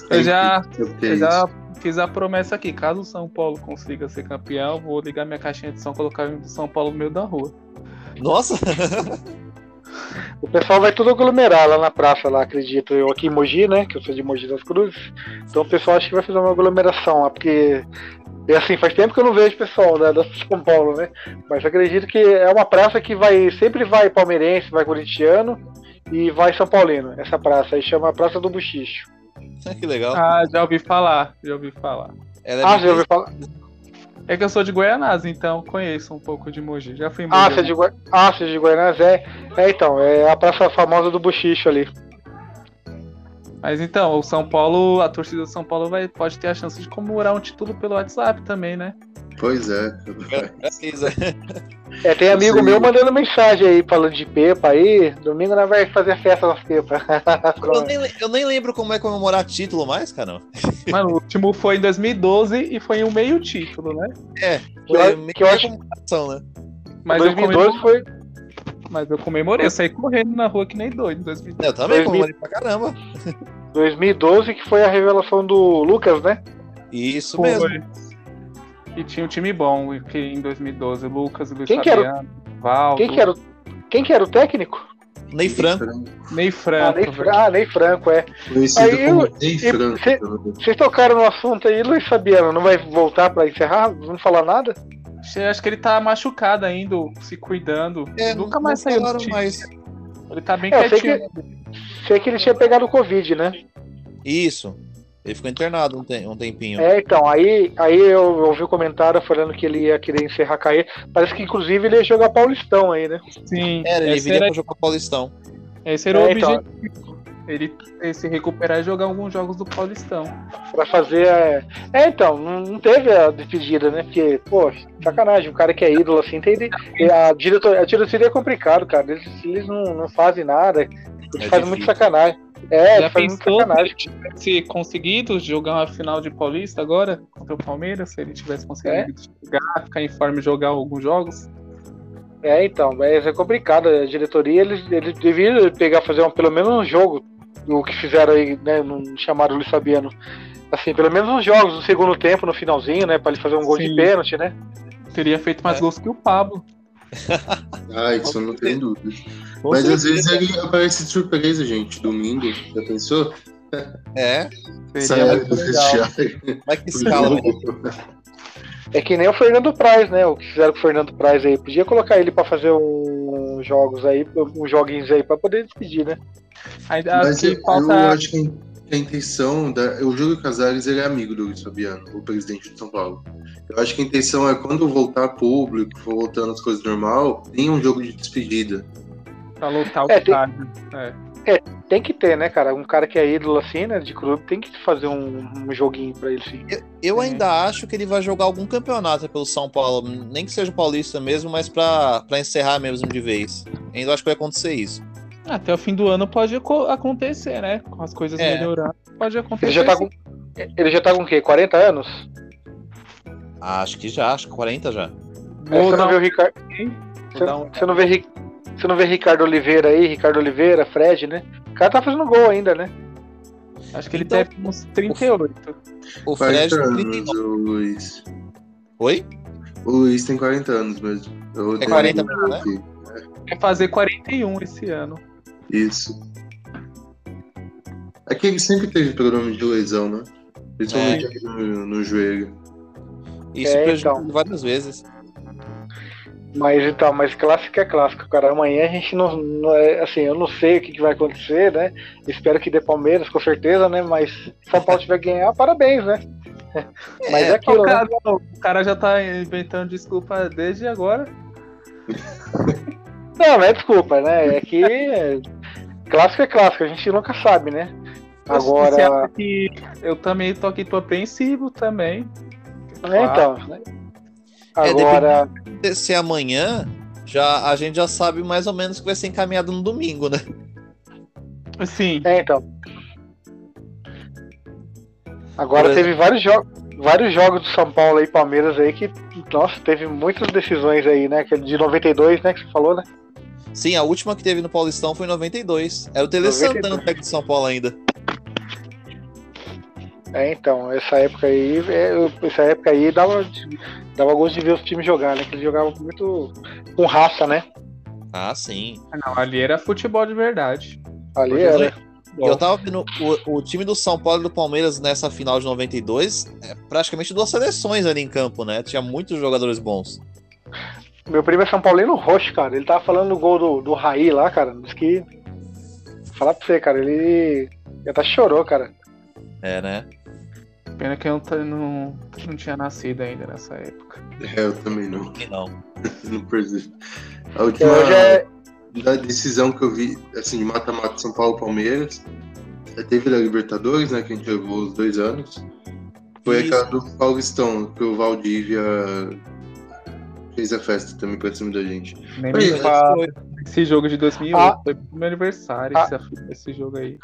Eu já, Eu já fiz a promessa aqui. Caso o São Paulo consiga ser campeão, vou ligar minha caixinha de som e colocar o São Paulo no meio da rua. Nossa! [LAUGHS] O pessoal vai tudo aglomerar lá na praça, lá, acredito eu, aqui em Mogi, né? Que eu sou de Mogi das Cruzes. Então o pessoal acho que vai fazer uma aglomeração lá, porque. E assim, faz tempo que eu não vejo pessoal né, da [LAUGHS] São Paulo, né? Mas acredito que é uma praça que vai. Sempre vai palmeirense, vai corintiano e vai São Paulino. Essa praça aí chama Praça do Buchicho. que legal. Ah, já ouvi falar, já ouvi falar. Ela é Ah, já ouviu falar? É que eu sou de Goianás, então conheço um pouco de Mogi. Já fui em Ah, Mogi. você é de, Goi... ah, você é de Goiás? É. É, então, é a praça famosa do Buchicho ali. Mas então, o São Paulo, a torcida do São Paulo vai, pode ter a chance de comemorar um título pelo WhatsApp também, né? Pois é. Precisa. É, tem amigo Sim. meu mandando mensagem aí, falando de Pepa aí. Domingo nós vai fazer festa nas Pepa. [LAUGHS] Eu nem, eu nem lembro como é comemorar título mais, cara. Mano, o último foi em 2012 e foi um meio título, né? É, Que eu- foi meio que eu acho- comemoração, né? Mas, eu 2012 foi. mas eu comemorei, eu saí correndo na rua que nem doido em 2012. Eu também 2000. comemorei pra caramba. 2012 que foi a revelação do Lucas, né? Isso Foi. mesmo. E tinha um time bom que em 2012, Lucas, Luiz Quem que o- Fabiano, Valdo, Quem que era o, quem que era o técnico? Ney Franco. Ney Ah, Franco. Ney, Fra- ah, Ney Franco, é. Conhecido Aí como eu- Ney Franco. cê- Vocês tocaram no assunto aí, Luiz Fabiano, não vai voltar pra encerrar? Não falar nada? Acho que ele tá machucado ainda, se cuidando. É, Nunca mais saiu do time. mais. Ele tá bem É, eu sei quietinho. Sei que ele tinha pegado Covid, né? Isso. Ele ficou internado um, te- um tempinho. É, então, aí, aí eu ouvi o comentário falando que ele ia querer encerrar a carreira. Parece que inclusive ele ia jogar Paulistão aí, né? Sim, Era, ele viria era, pra jogar Paulistão. esse era o É, então. objetivo. Ele se recuperar e jogar alguns jogos do Paulistão. Pra fazer. É, é então, não, teve a despedida, né? Porque, pô, sacanagem, o cara que é ídolo assim, tem. e A, diretor, a diretoria é complicado, cara. Eles, eles não, não fazem nada. Eles É fazem muito difícil. sacanagem. É, Já pensou se ele tivesse conseguido jogar uma final de Paulista agora contra o Palmeiras? Se ele tivesse conseguido jogar, ficar em forma e jogar alguns jogos? É, então, mas é complicado. A diretoria, eles, eles deviam pegar, fazer um, pelo menos um jogo o que fizeram aí, né? Não chamaram o Luiz Fabiano. Assim, pelo menos nos jogos, no segundo tempo, no finalzinho, né? Pra ele fazer um gol Sim. de pênalti, né? Teria feito mais É. gols que o Pablo. Ah, isso não tenho dúvida. Com Mas às certeza. vezes ele aparece de surpresa, gente. Domingo, já pensou? É, Sai do vestiário. vai que escala. né? É que nem o Fernando Praz, né? O que fizeram com o Fernando Praz aí. Podia colocar ele pra fazer uns jogos aí, uns joguinhos aí, pra poder despedir, né? Ainda Mas eu, falta. eu acho que a intenção da. O Júlio Casares ele é amigo do Luiz Fabiano, o presidente de São Paulo. Eu acho que a intenção é quando voltar público, for voltando as coisas normal, tem um jogo de despedida. Pra lotar o É, tem- estádio. É. Tem que ter, né, cara? Um cara que é ídolo assim, né, de clube, tem que fazer um, um joguinho pra ele, sim. Eu É. ainda acho que ele vai jogar algum campeonato pelo São Paulo, nem que seja paulista mesmo, mas pra, pra encerrar mesmo de vez. Ainda acho que vai acontecer isso. Até o fim do ano pode aco- acontecer, né? Com as coisas É. melhorando. Pode acontecer. Ele já tá com. Ele já tá com o quê? 40 anos? Acho que já, acho que 40 já. É, você, não vê um- o Ricardo, você, um- você não vê Ri- você não vê Ricardo Oliveira aí, Ricardo Oliveira, Fred, né? O cara tá fazendo gol ainda, né? Acho que ele Então, deve ter uns 38. O Fred 40 tem anos, 39. o Luiz. Oi? O Luiz tem 40 anos mesmo. Eu É tenho 40 um mesmo, né? Vai fazer 41 esse ano. Isso. É que ele sempre teve problema de lesão, né? Principalmente É. aqui no, no joelho. Isso É, prejudicou então. várias vezes. Mas então, mas clássico é clássico, cara. Amanhã a gente não, não é, assim, eu não sei o que, que vai acontecer, né? Espero que dê Palmeiras, com certeza, né? Mas se São Paulo tiver que ganhar, [LAUGHS] parabéns, né? Mas é, É, aquilo, o, né? cara, não, o cara já tá inventando desculpa desde agora. Não, não é desculpa, né? É que é, [LAUGHS] clássico é clássico, a gente nunca sabe, né? Você Agora, acha que eu também tô aqui, tô apreensivo também. é, então, né? agora, Se amanhã, já, a gente já sabe mais ou menos que vai ser encaminhado no domingo, né? Sim. é, então. Agora teve vários jogos, vários jogos do São Paulo aí, Palmeiras aí que, nossa, teve muitas decisões aí, né? Aquele de 92, né, que você falou, né? Sim, a última que teve no Paulistão foi em 92. Era o Tele 92. Santana no técnico de São Paulo ainda. É, então, essa época aí, é, eu- essa época aí dava, dava gosto de ver os times jogar, né? Que eles jogavam muito com raça, né? Ah, sim. Não, ali era futebol de verdade. Ali Porque era. E eu tava vendo o, o time do São Paulo e do Palmeiras nessa final de 92, é praticamente duas seleções ali em campo, né? Tinha muitos jogadores bons. Meu primo é São Paulino roxo, cara. Ele tava falando do gol do, do Raí lá, cara. Diz que. Falar pra você, cara, ele. Ele até chorou, cara. É, né? Pena que eu não, não, não tinha nascido ainda nessa época. É, eu também não. E não. [LAUGHS] Não percebi. A última é. da decisão que eu vi, assim, de mata-mata São Paulo e Palmeiras, é, teve da Libertadores, né, que a gente levou os dois anos. Foi Isso. aquela do Paulistão, que o Valdívia fez a festa também pra cima da gente. Nem me fala Foi. esse jogo de 2008. Ah. Foi pro meu aniversário Ah. esse, esse jogo aí.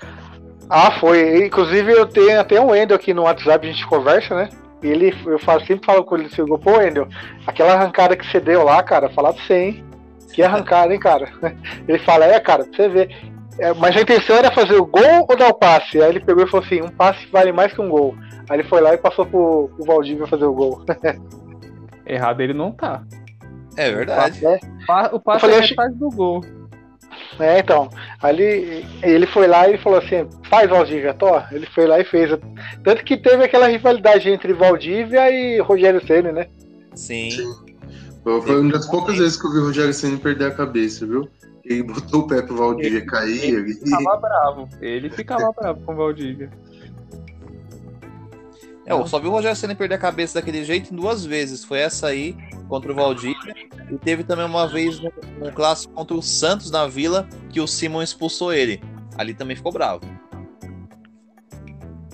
Ah, foi. Inclusive eu tenho até um Wendel aqui no WhatsApp, a gente conversa, né? E ele, eu falo, sempre falo com ele, chegou, pô, Wendel, aquela arrancada que você deu lá, cara, falar pra você, hein? Que arrancada, hein, cara? [LAUGHS] Ele fala, é, cara, pra você ver. É, mas a intenção era fazer o gol ou dar o passe? Aí ele pegou e falou assim, um passe vale mais que um gol. Aí ele foi lá e passou pro, pro Valdívia fazer o gol. [LAUGHS] Errado ele não tá. É verdade. É, O passe falei, é acho- metade do gol. É, então. Aí ele, ele foi lá e falou assim: faz Valdívia, tô. Ele foi lá e fez. Tanto que teve aquela rivalidade entre Valdívia e Rogério Ceni, né? Sim. Foi foi uma das poucas vezes que eu vi o Rogério Senna perder a cabeça, viu? Ele botou o pé pro Valdívia cair Ele ali. ficava bravo. Ele ficava [LAUGHS] bravo com o Valdívia. É, eu só vi o Rogério Senna perder a cabeça daquele jeito em duas vezes. Foi essa aí contra o Valdívia. E teve também uma vez no, no clássico contra o Santos na Vila que o Simon expulsou ele. Ali também ficou bravo.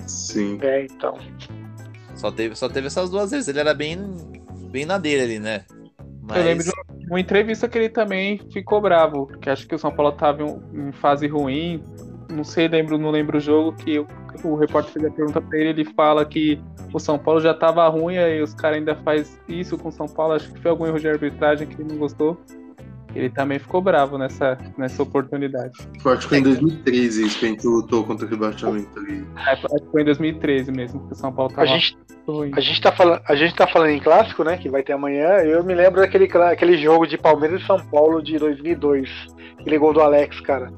Sim. É, então. Só teve, só teve essas duas vezes. Ele era bem, bem na dele ali, né? Mas Eu lembro de uma entrevista que ele também ficou bravo, que acho que o São Paulo tava em, em fase ruim. Não sei, lembro, não lembro o jogo que o, o repórter fez a pergunta pra ele, ele fala que o São Paulo já tava ruim, aí os caras ainda faz isso com o São Paulo, acho que foi algum erro de arbitragem que ele não gostou. Ele também ficou bravo nessa, nessa oportunidade. Acho que foi em 2013 isso que a gente lutou contra o rebaixamento ali. É, acho que foi em 2013 mesmo, que o São Paulo tava A gente, ruim. a, gente tá falando, a gente tá falando em clássico, né? Que vai ter amanhã. Eu me lembro daquele aquele jogo de Palmeiras e São Paulo de 2002. Aquele gol do Alex, cara.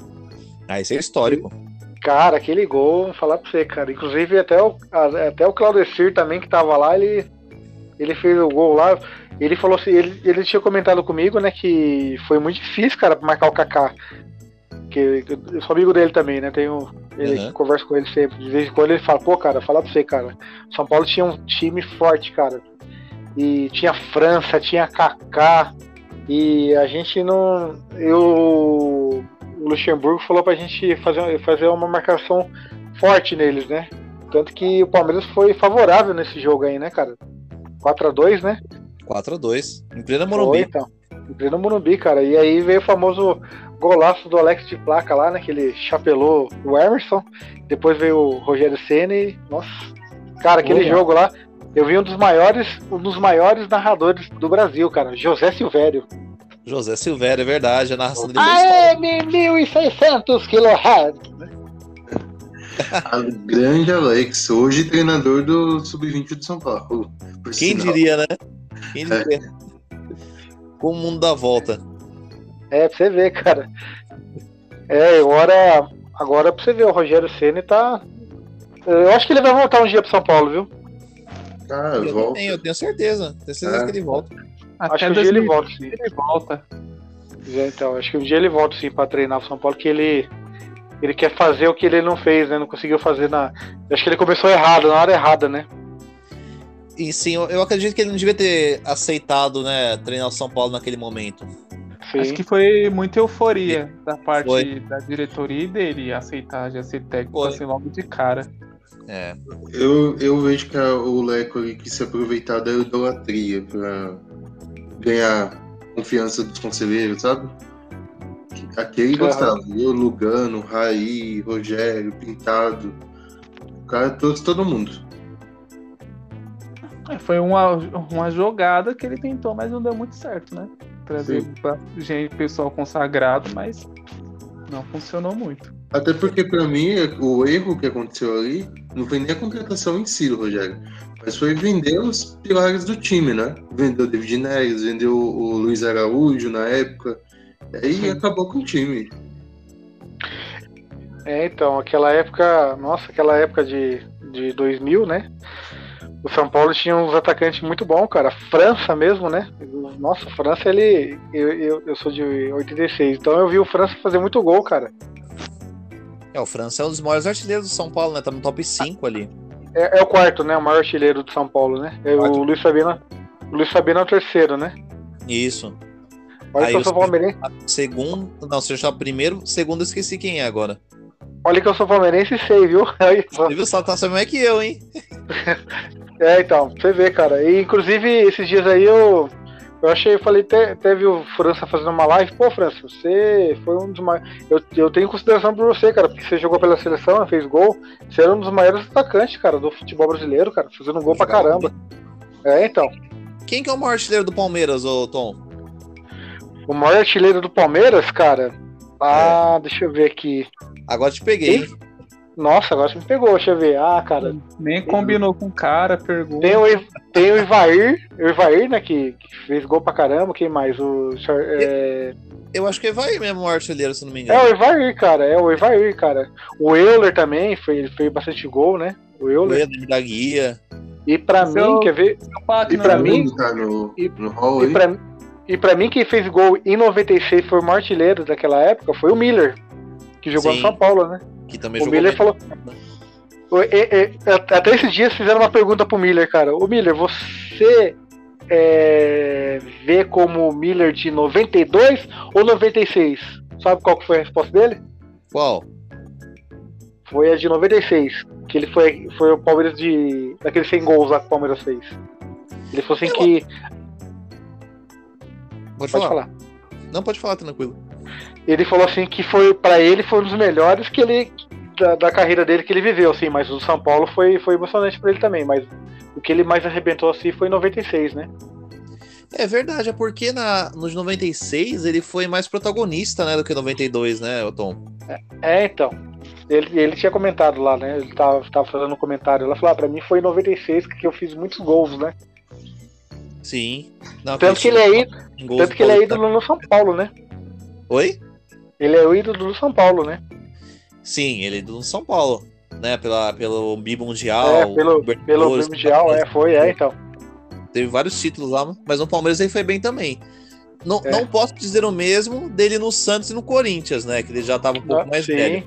Ah, isso é histórico. Cara, aquele gol, vou falar pra você, cara. Inclusive até o, até o Claudecir também que tava lá, ele, ele fez o gol lá. Ele falou assim, ele, ele tinha comentado comigo, né, que foi muito difícil, cara, marcar o Kaká. Que eu sou amigo dele também, né? Tenho. Ele Uhum. conversa com ele sempre. De vez em quando ele fala, pô, cara, falar pra você, cara. São Paulo tinha um time forte, cara. E tinha França, tinha Kaká. E a gente não. Eu. O Luxemburgo falou pra gente fazer, fazer uma marcação forte neles, né? Tanto que o Palmeiras foi favorável nesse jogo aí, né, cara? 4x2, né? 4x2. Em plena Foi, Morumbi. então. Em pleno Morumbi, cara. E aí veio o famoso golaço do Alex de placa lá, né? Que ele chapelou o Emerson. Depois veio o Rogério Senna e. Nossa. Cara, aquele Boa. jogo lá. Eu vi um dos maiores, um dos maiores narradores do Brasil, cara. José Silvério. José Silvério, é verdade. A narração dele é Aê, 1600 kHz. [LAUGHS] A grande Alex, hoje treinador do Sub-20 de São Paulo. Quem sinal. diria, né? Quem diria? Como o mundo dá volta. É, pra você ver, cara. É, agora, agora pra você ver, o Rogério Senna tá. Eu acho que ele vai voltar um dia pro São Paulo, viu? Ah, Eu, volta. tenho, eu tenho certeza. Tenho certeza É. que ele volta. Acho Até que um dia ele 2000 volta, sim. ele volta. Então, acho que um dia ele volta sim pra treinar o São Paulo, que ele. Ele quer fazer o que ele não fez, né? Não conseguiu fazer na. Acho que ele começou errado, na hora errada, né? E sim, eu, eu acredito que ele não devia ter aceitado, né, treinar o São Paulo naquele momento. Sim. Acho que foi muita euforia da parte Foi. da diretoria e dele aceitar já ser técnico Foi. assim logo de cara. É. Eu, eu vejo que a- o Leco ali quis se aproveitar da idolatria pra ganhar confiança dos conselheiros, sabe? Aquele Aham. gostava. Eu, Lugano, Raí, Rogério, Pintado. O cara trouxe todo mundo. É, Foi uma, uma jogada que ele tentou, mas não deu muito certo, né? Trazer gente, pessoal consagrado, mas não funcionou muito. Até porque, pra mim, o erro que aconteceu ali não foi nem a contratação em si, Rogério. Mas foi vender os pilares do time, né? Vendeu o David Neres, vendeu o Luiz Araújo na época. E aí acabou com o time. É, então, aquela época. Nossa, aquela época de, de 2000, né? O São Paulo tinha uns atacantes muito bons, cara. França mesmo, né? Nossa, França, ele. Eu, eu, eu sou de 86, então eu vi o França fazer muito gol, cara. É, o França é um dos maiores artilheiros do São Paulo, né? Tá no top 5 ali. É, é o quarto, né? O maior artilheiro do São Paulo, né? É Quarto. o Luiz Sabino. O Luiz Sabino é o terceiro, né? Isso. Olha Aí que eu o sou palmeirense. Segundo. Não, se eu achar primeiro, segundo eu esqueci quem é agora. Olha que eu sou palmeirense e sei, viu? [LAUGHS] Aí, só- Você viu? Só tá sabendo mais que eu, hein? [LAUGHS] É, então, você vê, cara. E inclusive, esses dias aí eu. Eu achei, eu falei, te- teve o França fazendo uma live. Pô, França, você foi um dos maiores. Eu, eu tenho consideração por você, cara, porque você jogou pela seleção, fez gol. Você era um dos maiores atacantes, cara, do futebol brasileiro, cara, fazendo gol pra caramba. É, então. Quem que é o maior artilheiro do Palmeiras, ô Tom? O maior artilheiro do Palmeiras, cara. Ah, deixa eu ver aqui. Agora te peguei. hein? Nossa, agora você me pegou, deixa eu ver. Ah, cara. Nem combinou com o cara, pergunta. Tem o, tem o Ivair, o Ivair, né, que, que fez gol pra caramba. Quem mais? O. É, Eu acho que vai mesmo o artilheiro, se não me engano. É o Evair, cara. É o Evair, cara. O Euler também foi, fez bastante gol, né? O O Euler. Da Guia. E pra Esse mim, é o- quer ver? E pra mim- tá no, e- no hall E aí. pra, e pra mim, quem fez gol em 96 foi o maior artilheiro daquela época foi o Miller, que jogou Sim. no São Paulo, né? Que também O jogou Miller bem. falou. Até esses dias fizeram uma pergunta pro Miller, cara. O Miller, você é, vê como o Miller de 92 ou 96? Sabe qual que foi a resposta dele? Qual? Foi a de 96. Que ele foi, foi o Palmeiras de. daqueles 100 gols lá que o Palmeiras fez. Ele falou assim Eu- que. Pode, Pode falar. falar. Não, pode falar, tranquilo. Ele falou assim que foi para ele foi um dos melhores que ele da, da carreira dele que ele viveu, assim, mas o São Paulo foi, foi emocionante para ele também, mas o que ele mais arrebentou assim foi em 96, né? É verdade, é porque na, nos 96 ele foi mais protagonista, né, do que 92, né, Tom? É, então. Ele, ele tinha comentado lá, né? Ele tava, tava fazendo um comentário. Ela falou: ah, pra mim foi em 96 que eu fiz muitos gols, né? Sim. Não, tanto que ele é, tanto que ele é ídolo no São Paulo, né? Oi? Ele é o ídolo do São Paulo, né? Sim, ele é do São Paulo, né? Pela, pelo Bimundial. É, pelo, pelo Bimundial, é, foi, é, então. Teve vários títulos lá, mas no Palmeiras ele foi bem também. Não, é. não posso dizer o mesmo dele no Santos e no Corinthians, né? Que ele já tava um pouco ah, mais sim. velho.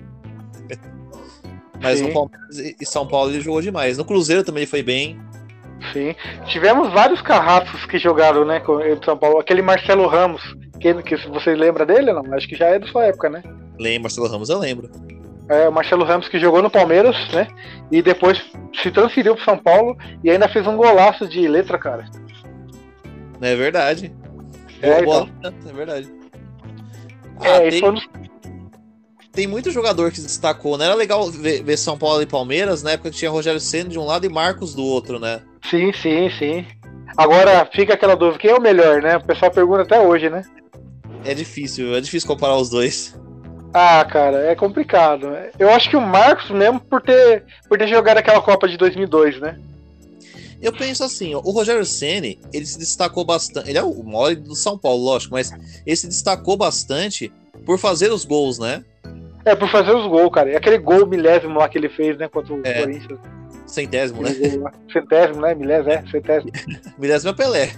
[LAUGHS] Mas sim. no Palmeiras e São Paulo ele jogou demais. No Cruzeiro também ele foi bem. Sim. Tivemos vários carrascos que jogaram, né, com o São Paulo. Aquele Marcelo Ramos, que, que você lembra dele ou não? Acho que já é da sua época, né? Lembro, Marcelo Ramos eu lembro. É, o Marcelo Ramos que jogou no Palmeiras, né? E depois se transferiu pro São Paulo e ainda fez um golaço de letra, cara. É verdade. É, então. é verdade. É, ah, é, tem, tem muito jogador que se destacou, né? Era legal ver, ver, São Paulo e Palmeiras, na época que tinha Rogério Senna de um lado e Marcos do outro, né? Sim, sim, sim. Agora fica aquela dúvida, quem é o melhor, né? O pessoal pergunta até hoje, né? É difícil, é difícil comparar os dois. Ah, cara, é complicado. Eu acho que o Marcos mesmo por ter, por ter jogado aquela Copa de 2002, né? Eu penso assim, ó, o Rogério Ceni, ele se destacou bastante. Ele é o maior do São Paulo, lógico, mas ele se destacou bastante por fazer os gols, né? É, por fazer os gols, cara. E aquele gol milésimo lá que ele fez, né, contra o é. Corinthians. Centésimo, né? Centésimo, né? Milésimo, é, centésimo. [LAUGHS] milésimo é Pelé.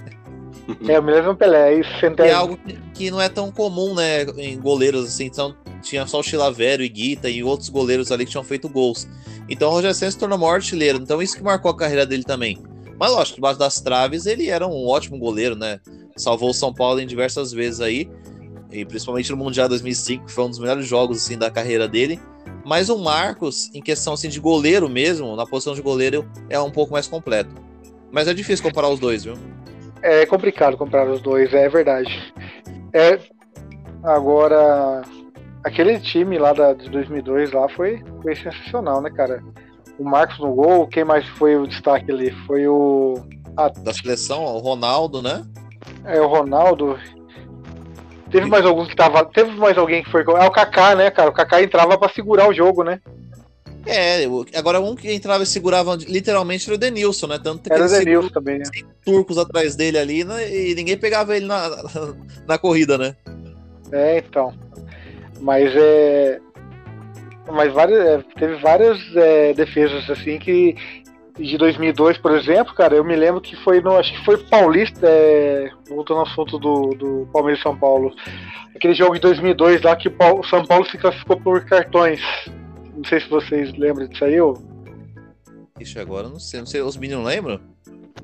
É, o milésimo é Pelé, é isso, centésimo. É algo que não é tão comum, né, em goleiros, assim, então tinha só o Chilavero e Guita e outros goleiros ali que tinham feito gols. Então o Roger Senna se tornou o maior artilheiro. Então isso que marcou a carreira dele também. Mas lógico, debaixo das traves ele era um ótimo goleiro, né? Salvou o São Paulo em diversas vezes aí. E principalmente no Mundial 2005, que foi um dos melhores jogos assim, da carreira dele. Mas o Marcos, em questão assim, de goleiro mesmo, na posição de goleiro, é um pouco mais completo. Mas é difícil comparar os dois, viu? É complicado comparar os dois, é verdade. É, agora, aquele time lá da, de 2002 lá foi, foi sensacional, né, cara? O Marcos no gol, quem mais foi o destaque ali? Foi o. A... Da seleção, o Ronaldo, né? É, o Ronaldo. Teve mais algum que tava. Teve mais alguém que foi. É o Kaká, né, cara? O Kaká entrava para segurar o jogo, né? É, agora um que entrava e segurava literalmente era o Denilson, né? Tanto que era o Denilson também, né? turcos atrás dele ali né? e ninguém pegava ele na, [LAUGHS] na corrida, né? É, então. Mas é. Mas várias, é, teve várias é, defesas assim que. De 2002, por exemplo, cara, eu me lembro que foi no. Acho que foi Paulista. É, voltando ao assunto do, do Palmeiras São Paulo. Aquele jogo de 2002 lá que o São Paulo se classificou por cartões. Não sei se vocês lembram disso aí, ou. Ixi, agora não sei. Não sei, os meninos lembram?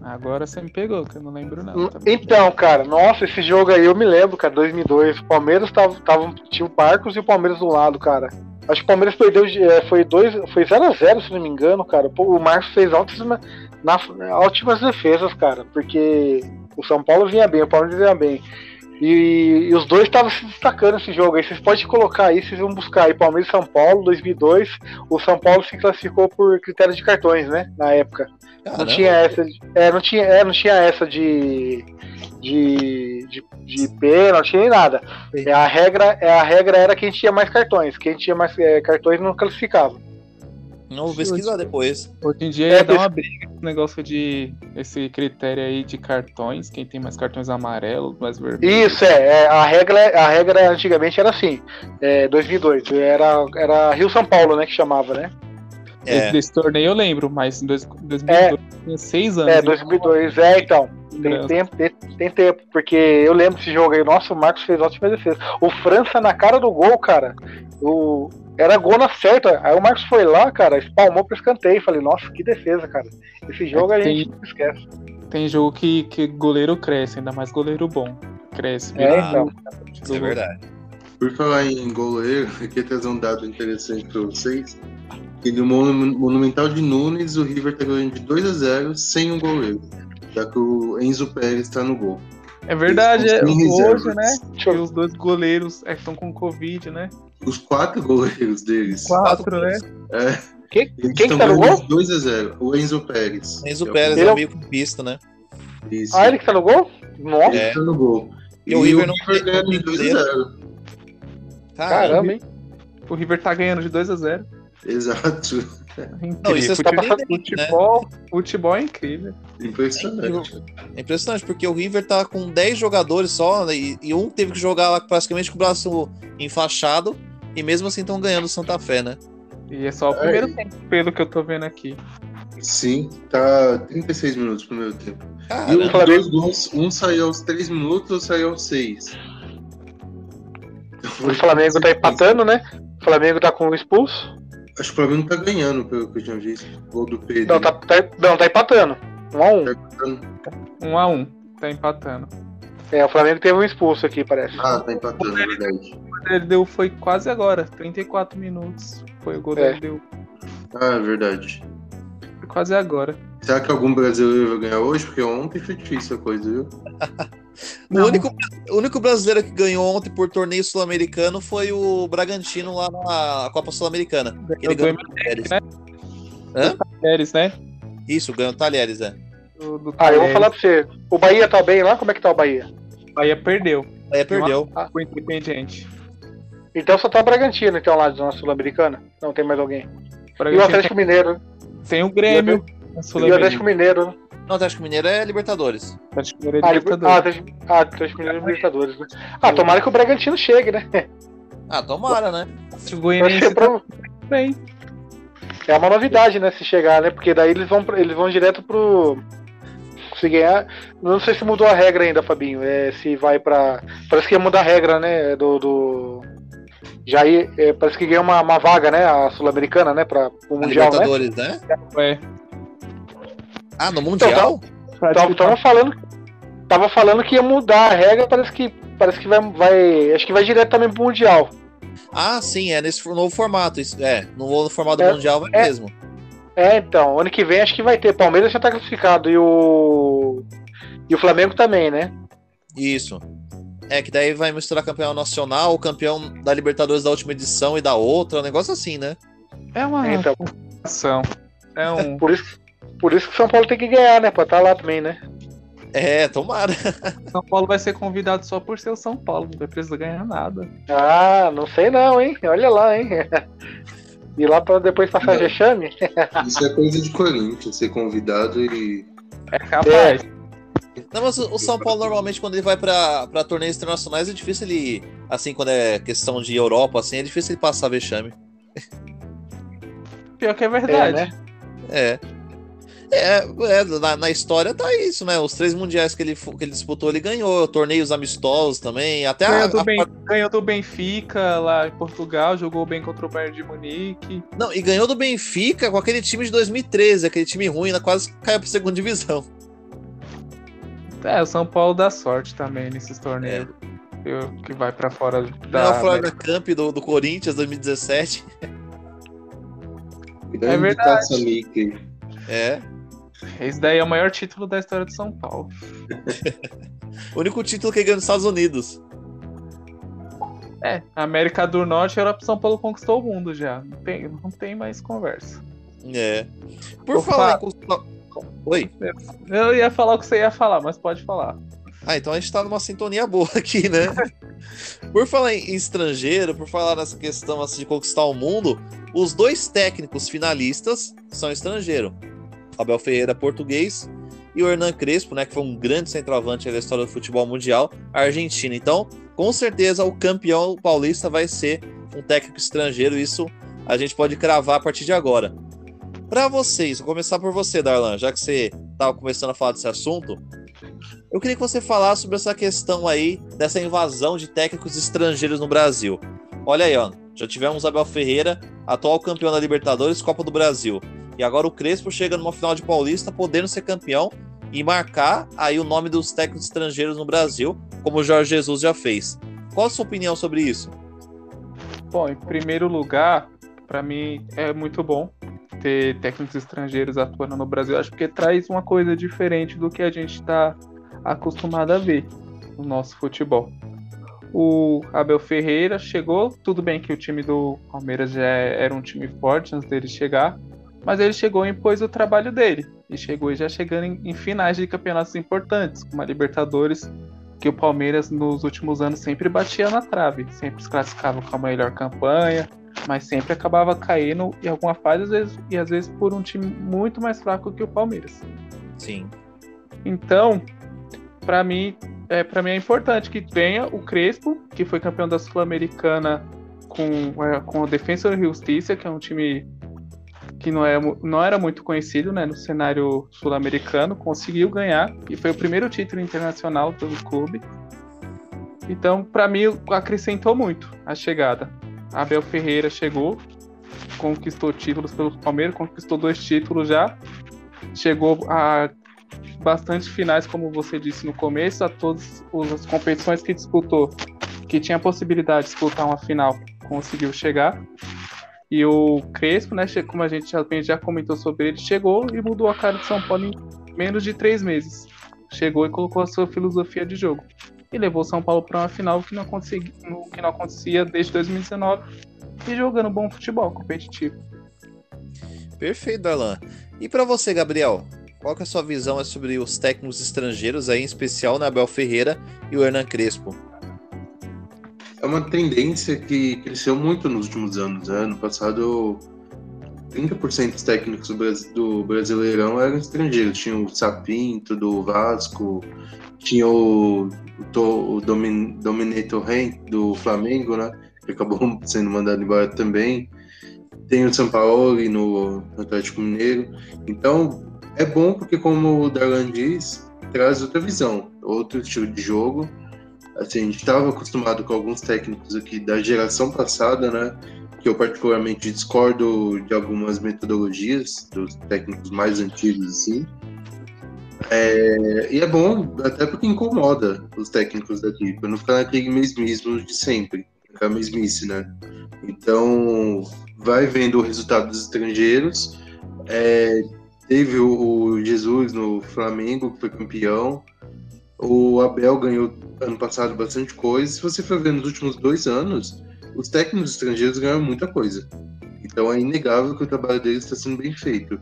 Agora você me pegou, que eu não lembro não. Tá então, cara, nossa, esse jogo aí eu me lembro, cara, 2002. O Palmeiras tava, tava, tinha o Marcos e o Palmeiras do lado, cara. Acho que o Palmeiras perdeu, é, foi 0x0, foi 0 a 0, se não me engano, cara. O Marcos fez altas, na, ótimas defesas, cara, porque o São Paulo vinha bem, o Palmeiras vinha bem. E, e, os dois estavam se destacando nesse jogo aí. Vocês podem colocar aí, vocês vão buscar aí Palmeiras e São Paulo, 2002. O São Paulo se classificou por critério de cartões, né? Na época. Caramba. Não tinha essa. De, é, não tinha, é, não tinha essa de. De, de, de pênalti nem nada. É, a, regra, é, a regra era quem tinha mais cartões. Quem tinha mais é, cartões não classificava. Não, vou pesquisar depois. Hoje em dia é, ia dar uma briga esse negócio de. esse critério aí de cartões, quem tem mais cartões amarelos, mais vermelhos. Isso, é. é a, regra, a regra antigamente era assim. É, 2002. Era, era Rio São Paulo, né? Que chamava, né? É. Desse torneio eu lembro, mas em 2002 é, tinha seis anos. É, 2002, é, então. Tem tempo, tem, tem, tempo, porque eu lembro desse jogo aí. Nossa, o Marcos fez ótima defesa. O França na cara do gol, cara. O, era gol na certa. Aí o Marcos foi lá, cara, espalmou pro escanteio. Falei, nossa, que defesa, cara. Esse jogo é, a gente não esquece. Tem jogo que, que goleiro cresce, ainda mais goleiro bom. Cresce. É, então. Isso é verdade. Por falar em goleiro, [LAUGHS] aqui trazer um dado interessante para vocês. E no Monumental de Nunes, o River tá ganhando de 2 a 0 sem um goleiro. Já que o Enzo Pérez está no gol. É verdade, é, hoje, né? E os dois goleiros é, estão com Covid, né? Os quatro goleiros deles. Quatro, né? É. Quem, quem que tá no gol? 2 a 0 O Enzo Pérez. Enzo Pérez é o meio campista, né? Isso. Ah, ele que tá no gol? Nossa, É. Tá no gol. E E, o River River, não ganhando de não tem 2 a 0 caramba, hein? O River tá ganhando de 2 a 0 Exato. Não, isso é Futebol- surpreendente, né? futebol, futebol é incrível. Impressionante. É impressionante, porque o River tá com 10 jogadores só, né, e, e um teve que jogar lá praticamente com o braço enfaixado, e mesmo assim estão ganhando o Santa Fé, né? E é só o É. primeiro tempo, pelo que eu tô vendo aqui. Sim, tá 36 minutos pro meu tempo. E Caramba. os Flamengo- dois gols, um saiu aos 3 minutos, outro saiu aos 6. O Flamengo tá empatando, né? O Flamengo tá com um expulso. Acho que o Flamengo tá ganhando, pelo que eu tinha visto. Gol do Pedro. Não, tá, tá- não, tá empatando. Um a um. Um a um. Tá empatando. É, o Flamengo teve um expulso aqui, parece. Ah, tá empatando, é verdade. Ele deu foi quase agora, 34 minutos. Foi o gol É. dele deu Ah, é verdade. foi quase agora. Será que algum brasileiro vai ganhar hoje? Porque ontem foi difícil a coisa, viu? [LAUGHS] O único, o único brasileiro que ganhou ontem por torneio sul-americano foi o Bragantino lá na Copa Sul-Americana. Ele ganhou o Talheres. né? Hã? Talheres, né? Isso, ganhou o Talheres, é. Do, do Ah, eu vou falar pra você. O Bahia tá bem lá? Como é que tá o Bahia? Bahia perdeu. Aí perdeu. O Independente. Então só tá o Bragantino, então, lá na Sul-Americana. Não tem mais alguém. E o Atlético Mineiro. né? Tem o Grêmio. E o Atlético. Mineiro. né? Não, o Atlético Mineiro é Libertadores. Atlético Mineiro é Ah, Liber- ah, Libertadores. Atlético ah, Atlético Mineiro e Libertadores, né? Ah, tomara que o Bragantino chegue, né? Ah, tomara, né? O Vai ser Goianiense pro- tá bem. É uma novidade, né? Se chegar, né? Porque daí eles vão, eles vão direto pro. Se ganhar. Não sei se mudou a regra ainda, Fabinho. É, se vai pra. Parece que ia mudar a regra, né? Do. do... Já ia, é, parece que ganhou uma, uma vaga, né? A Sul-Americana, né? Pra, pro A Mundial, né? Libertadores, né? É. Ah, no Mundial? Tava, tava falando. Tava falando que ia mudar a regra, parece que. Parece que vai, vai. Acho que vai direto também pro Mundial. Ah, sim, é nesse novo formato. Isso, é, no novo formato do É, Mundial vai é. mesmo. É, então, ano que vem acho que vai ter. Palmeiras já tá classificado e o. E o Flamengo também, né? Isso. É, que daí vai misturar campeão nacional, o campeão da Libertadores da última edição e da outra, um negócio assim, né? É uma Então, ação. É um. por isso, por isso que o São Paulo tem que ganhar, né? Pra estar lá também, né? É, tomara. [LAUGHS] São Paulo vai ser convidado só por ser o São Paulo. Não vai precisar ganhar nada. Ah, não sei não, hein? Olha lá, hein? [LAUGHS] E lá pra depois passar vexame? [LAUGHS] Isso é coisa de Corinthians, ser convidado e. É capaz. Não, mas o São Paulo normalmente quando ele vai pra, pra torneios internacionais é difícil ele, assim, quando é questão de Europa, assim, é difícil ele passar vexame. Pior que é É, verdade. né? É. É, é, na, na história tá isso, né? Os três mundiais que ele, que ele disputou, ele ganhou. Torneios amistosos também. Até a, Ganhou, do a- Ben- ganhou do Benfica lá em Portugal, jogou bem contra o Bayern de Munique. Não, e ganhou do Benfica com aquele time de 2013, aquele time ruim, né? quase caiu pra segunda divisão. É, o São Paulo dá sorte também nesses torneios. Eu- que vai pra fora da. a Florida Camp do, do Corinthians 2017. Grande verdade. Taça Mickey. É. Esse daí é o maior título da história de São Paulo. [LAUGHS] O único título que ganhou nos Estados Unidos. É, América do Norte, a Europa São Paulo conquistou o mundo já. Não tem, não tem mais conversa. É. Por Opa. falar Oi. Eu ia falar o que você ia falar, mas pode falar. Ah, então a gente tá numa sintonia boa aqui, né? [LAUGHS] por falar em estrangeiro, por falar nessa questão assim, de conquistar o mundo, os dois técnicos finalistas são estrangeiros. Abel Ferreira, português, e o Hernan Crespo, né, que foi um grande centroavante da história do futebol mundial, argentino. Então, com certeza, o campeão paulista vai ser um técnico estrangeiro. Isso a gente pode cravar a partir de agora. Para vocês, vou começar por você, Darlan, já que você estava começando a falar desse assunto. Eu queria que você falasse sobre essa questão aí dessa invasão de técnicos estrangeiros no Brasil. Olha aí, ó, já tivemos Abel Ferreira, atual campeão da Libertadores, Copa do Brasil. E agora o Crespo chega numa final de Paulista, podendo ser campeão e marcar aí o nome dos técnicos estrangeiros no Brasil, como o Jorge Jesus já fez. Qual a sua opinião sobre isso? Bom, em primeiro lugar, para mim é muito bom ter técnicos estrangeiros atuando no Brasil. Acho que traz uma coisa diferente do que a gente está acostumado a ver no nosso futebol. O Abel Ferreira chegou, tudo bem que o time do Palmeiras já era um time forte antes dele chegar, Mas ele chegou e impôs o trabalho dele. E chegou já chegando em, em finais de campeonatos importantes, como a Libertadores, que o Palmeiras nos últimos anos sempre batia na trave, sempre se classificava com a melhor campanha, mas sempre acabava caindo em alguma fase às vezes, e às vezes por um time muito mais fraco que o Palmeiras. Sim. Então, para mim, é, para mim é importante que venha o Crespo, que foi campeão da Sul-Americana com, é, com o Defensor Justiça, que é um time que não, é, não era muito conhecido né, no cenário sul-americano, conseguiu ganhar e foi o primeiro título internacional pelo clube. Então, para mim, acrescentou muito a chegada. Abel Ferreira chegou, conquistou títulos pelo Palmeiras, conquistou dois títulos já, chegou a bastante finais, como você disse no começo, a todas as competições que disputou, que tinha possibilidade de disputar uma final, conseguiu chegar. E o Crespo, né, como a gente já, comentou sobre ele, chegou e mudou a cara de São Paulo em menos de três meses. Chegou e colocou a sua filosofia de jogo. E levou São Paulo para uma final que não, que não acontecia desde 2019 e jogando bom futebol competitivo. Perfeito, Darlan. E para você, Gabriel? Qual que é a sua visão sobre os técnicos estrangeiros, aí, em especial na Abel Ferreira e o Hernan Crespo? É uma tendência que cresceu muito nos últimos anos. Né? Ano passado, 30% dos técnicos do Brasileirão eram estrangeiros. Tinha o Sapinto do Vasco, tinha o, o, o Domin, Dominator Ren do Flamengo, né? que acabou [LAUGHS] sendo mandado embora também. Tem o São Paulo no Atlético Mineiro. Então, é bom porque, como o Darlan diz, traz outra visão, outro estilo de jogo. Assim, a gente estava acostumado com alguns técnicos aqui da geração passada, né? Que eu particularmente discordo de algumas metodologias dos técnicos mais antigos, assim. É, e é bom até porque incomoda os técnicos daqui, para não ficar naquele mesmismo de sempre, aquela mesmice, né? Então, vai vendo o resultado dos estrangeiros. É, teve o, o, Jesus no Flamengo, que foi campeão. O Abel ganhou ano passado bastante coisa. Se você for ver nos últimos dois anos, os técnicos estrangeiros ganharam muita coisa. Então é inegável que o trabalho deles está sendo bem feito.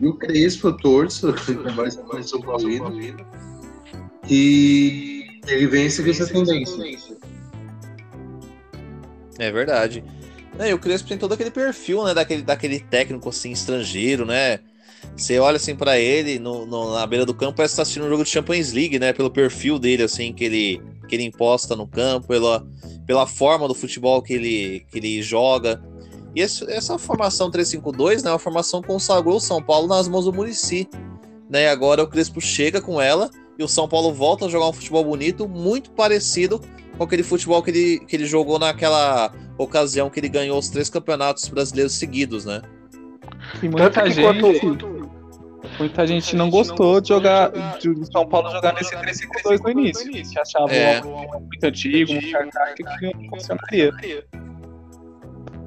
E o Crespo, eu torço, [LAUGHS] mais menos São Paulino, que ele vem seguir essa tendência. É verdade. É, e o Crespo tem todo aquele perfil, né, daquele, daquele técnico, assim, estrangeiro, né? Você olha, assim, para ele no, no, na beira do campo, parece que tá assistindo um jogo de Champions League, né? Pelo perfil dele, assim, que ele, que ele imposta no campo, pela, pela forma do futebol que ele, que ele joga. E esse, essa formação 3-5-2, né, é uma formação que consagrou o São Paulo nas mãos do Murici. Né, agora o Crespo chega com ela e o São Paulo volta a jogar um futebol bonito, muito parecido com aquele futebol que ele, que ele jogou naquela ocasião que ele ganhou os três campeonatos brasileiros seguidos, né? E muita gente, muita gente não gostou de jogar de São Paulo jogar nesse 3-5-2 no início. Que achava é. muito antigo, arcaico que não funcionaria.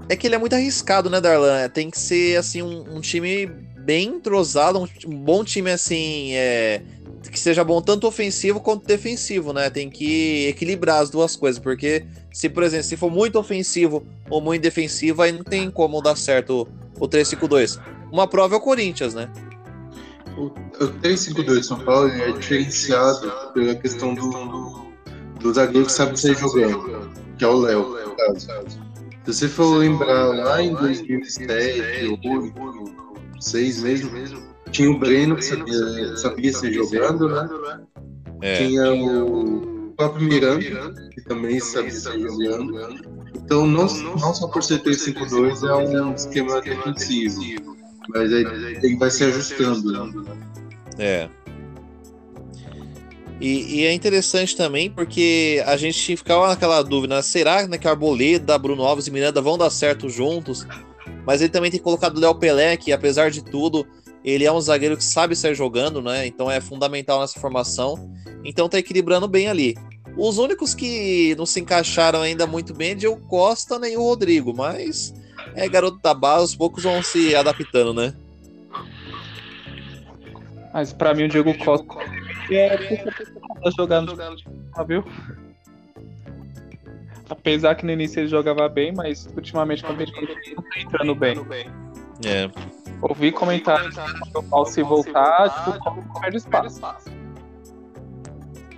É que ele é muito arriscado, né, Darlan? Tem que ser assim um, um time bem entrosado, um, um, bom time assim, é, que seja bom tanto ofensivo quanto defensivo, né? Tem que equilibrar as duas coisas, porque se, por exemplo, se for muito ofensivo ou muito defensivo, aí não tem como dar certo o, o 3-5-2. Uma prova é o Corinthians, né? O, 3-5-2 São Paulo é diferenciado pela questão do, do, do zagueiro que sabe sair jogando, que é o Léo, no caso. Se você for lembrar lá em 2007, 2008, 2006 mesmo, tinha o Breno que sabia, sabia ser jogando, né? É. Tinha o próprio Miranda, que também sabia ser jogando. Então, não, não só por ser 3-5-2 é um esquema defensivo, mas ele vai se ajustando. Né? É. E, e, é interessante também porque a gente ficava naquela dúvida: né? será né, que Arboleda, Bruno Alves e Miranda vão dar certo juntos? Mas ele também tem colocado o Léo Pelé, que apesar de tudo, ele é um zagueiro que sabe sair jogando, né? Então é fundamental nessa formação. Então tá equilibrando bem ali. Os únicos que não se encaixaram ainda muito bem é o Costa e o Rodrigo, mas é garoto da base, os poucos vão se adaptando, né? Mas para mim o Diego Costa é tá jogando, viu? Apesar que no início ele jogava bem, mas ultimamente quando ele não tá entrando bem. É. Ouvi comentários que o Paulo se voltar, tipo, como perde espaço.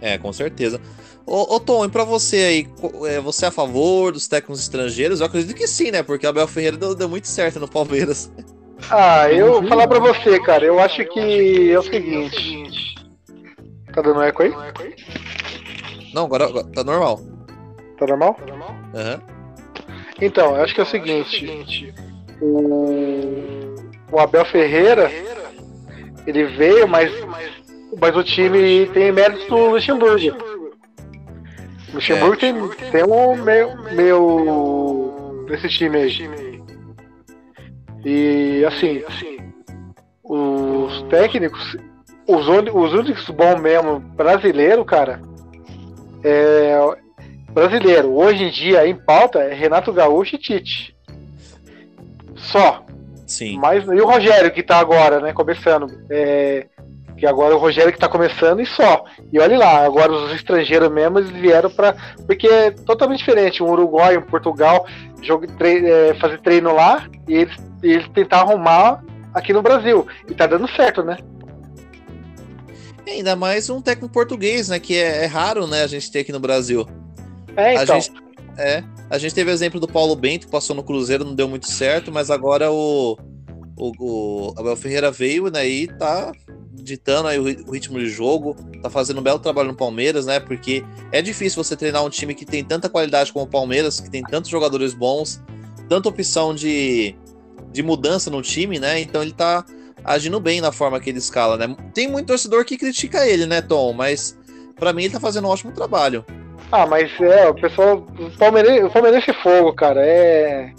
É, com certeza. Ô, ô Tom, e pra você aí, é, você é a favor dos técnicos estrangeiros? Eu acredito que sim, né? Porque o Abel Ferreira deu, deu muito certo no Palmeiras. [LAUGHS] Ah, eu vou falar pra você, cara. Eu acho que é o seguinte. Tá dando eco aí? Não, agora, agora tá normal. Tá normal? Aham. Então, eu acho que é o seguinte. O, o Abel Ferreira, ele veio, mas, mas o time tem méritos do Luxemburgo. O Luxemburgo tem, tem um meio, meio nesse time aí. E assim, os técnicos, os, os únicos bons mesmo brasileiro, cara, é brasileiro. Hoje em dia em pauta é Renato Gaúcho e Tite. Só. Sim. Mas, e o Rogério que tá agora, né, começando. É, que agora é o Rogério que tá começando e só. E olha lá, agora os estrangeiros mesmo, eles vieram pra. Porque é totalmente diferente. Um Uruguai, um Portugal, jogo, tre- é, fazer treino lá e eles, eles tentar arrumar aqui no Brasil. E tá dando certo, né? E ainda mais um técnico português, né? Que é, é raro, né? A gente ter aqui no Brasil. É, A então. gente, é, a gente teve o exemplo do Paulo Bento, que passou no Cruzeiro, não deu muito certo, mas agora o, o, o Abel Ferreira veio, né, e tá ditando aí o, ri- o ritmo de jogo, tá fazendo um belo trabalho no Palmeiras, né, porque é difícil você treinar um time que tem tanta qualidade como o Palmeiras, que tem tantos jogadores bons, tanta opção de, de mudança no time, né, então ele tá agindo bem na forma que ele escala, né. Tem muito torcedor que critica ele, né, Tom, mas pra mim ele tá fazendo um ótimo trabalho. Ah, mas é, o pessoal. O Palmeirense, o Palmeirense é fogo, cara. É.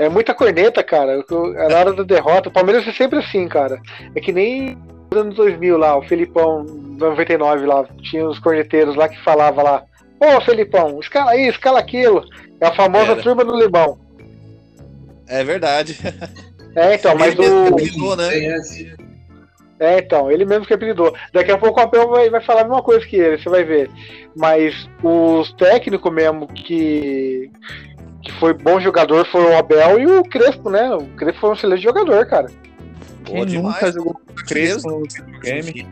É muita corneta, cara. O- Na hora da derrota, o Palmeiras é sempre assim, cara. É que nem nos anos 2000 lá, o Felipão, 99 lá, tinha os corneteiros lá que falava lá: Ô Felipão, escala isso, escala aquilo. É a famosa Era. turma do limão. É verdade. É, então, mas Ele mesmo que o. apelidou, né? Essa. É, então, ele mesmo que apelidou. Daqui a pouco o Abel vai, vai falar a mesma coisa que ele, você vai ver. Mas os técnicos mesmo que, que foi bom jogador foram o Abel e o Crespo, né? O Crespo foi um excelente jogador, cara. Quem Pô, demais. nunca jogou Crespo no game?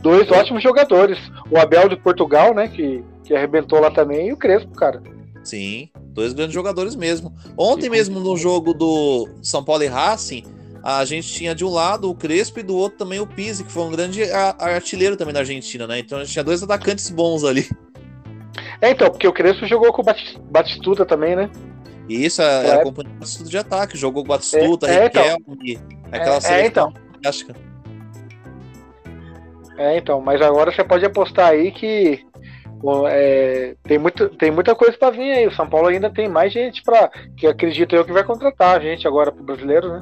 Dois ótimos jogadores. O Abel de Portugal, né? Que, que arrebentou lá também, e o Crespo, cara. Sim, dois grandes jogadores mesmo. Ontem mesmo no jogo do São Paulo e Racing, a gente tinha de um lado o Crespo e do outro também o Pizzi, que foi um grande artilheiro também da Argentina, né? Então a gente tinha dois atacantes bons ali. É, então, porque o Crespo jogou com o Batis- Batistuta também, né? E isso é, É. a companhia de Batistuta de ataque, jogou com Batistuta, É, é, então. Riquelme, aquela É, é, seleção então. fantástica. É, então, mas agora você pode apostar aí que bom, é, tem, muito, tem muita coisa pra vir aí. O São Paulo ainda tem mais gente para que acredito eu que vai contratar a gente agora pro brasileiro, né?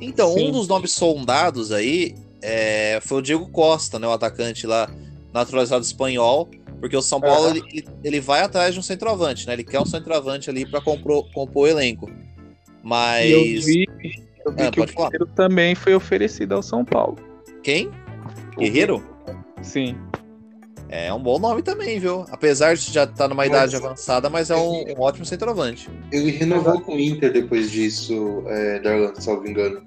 Então, Sim. um dos nomes sondados aí é, foi o Diego Costa, né? O atacante lá, naturalizado espanhol. Porque o São Paulo Aham. ele, ele vai atrás de um centroavante, né? Ele quer um centroavante ali para compor, compor o elenco. E eu Mas. vi, eu vi Ah, que o. Guerreiro também foi oferecido ao São Paulo. Quem? Guerreiro? Sim. É um bom nome também, viu? Apesar de já estar numa idade Mas- avançada, mas é um, um ótimo centroavante. Ele renovou com o Inter depois disso, é, Darlan, salvo engano.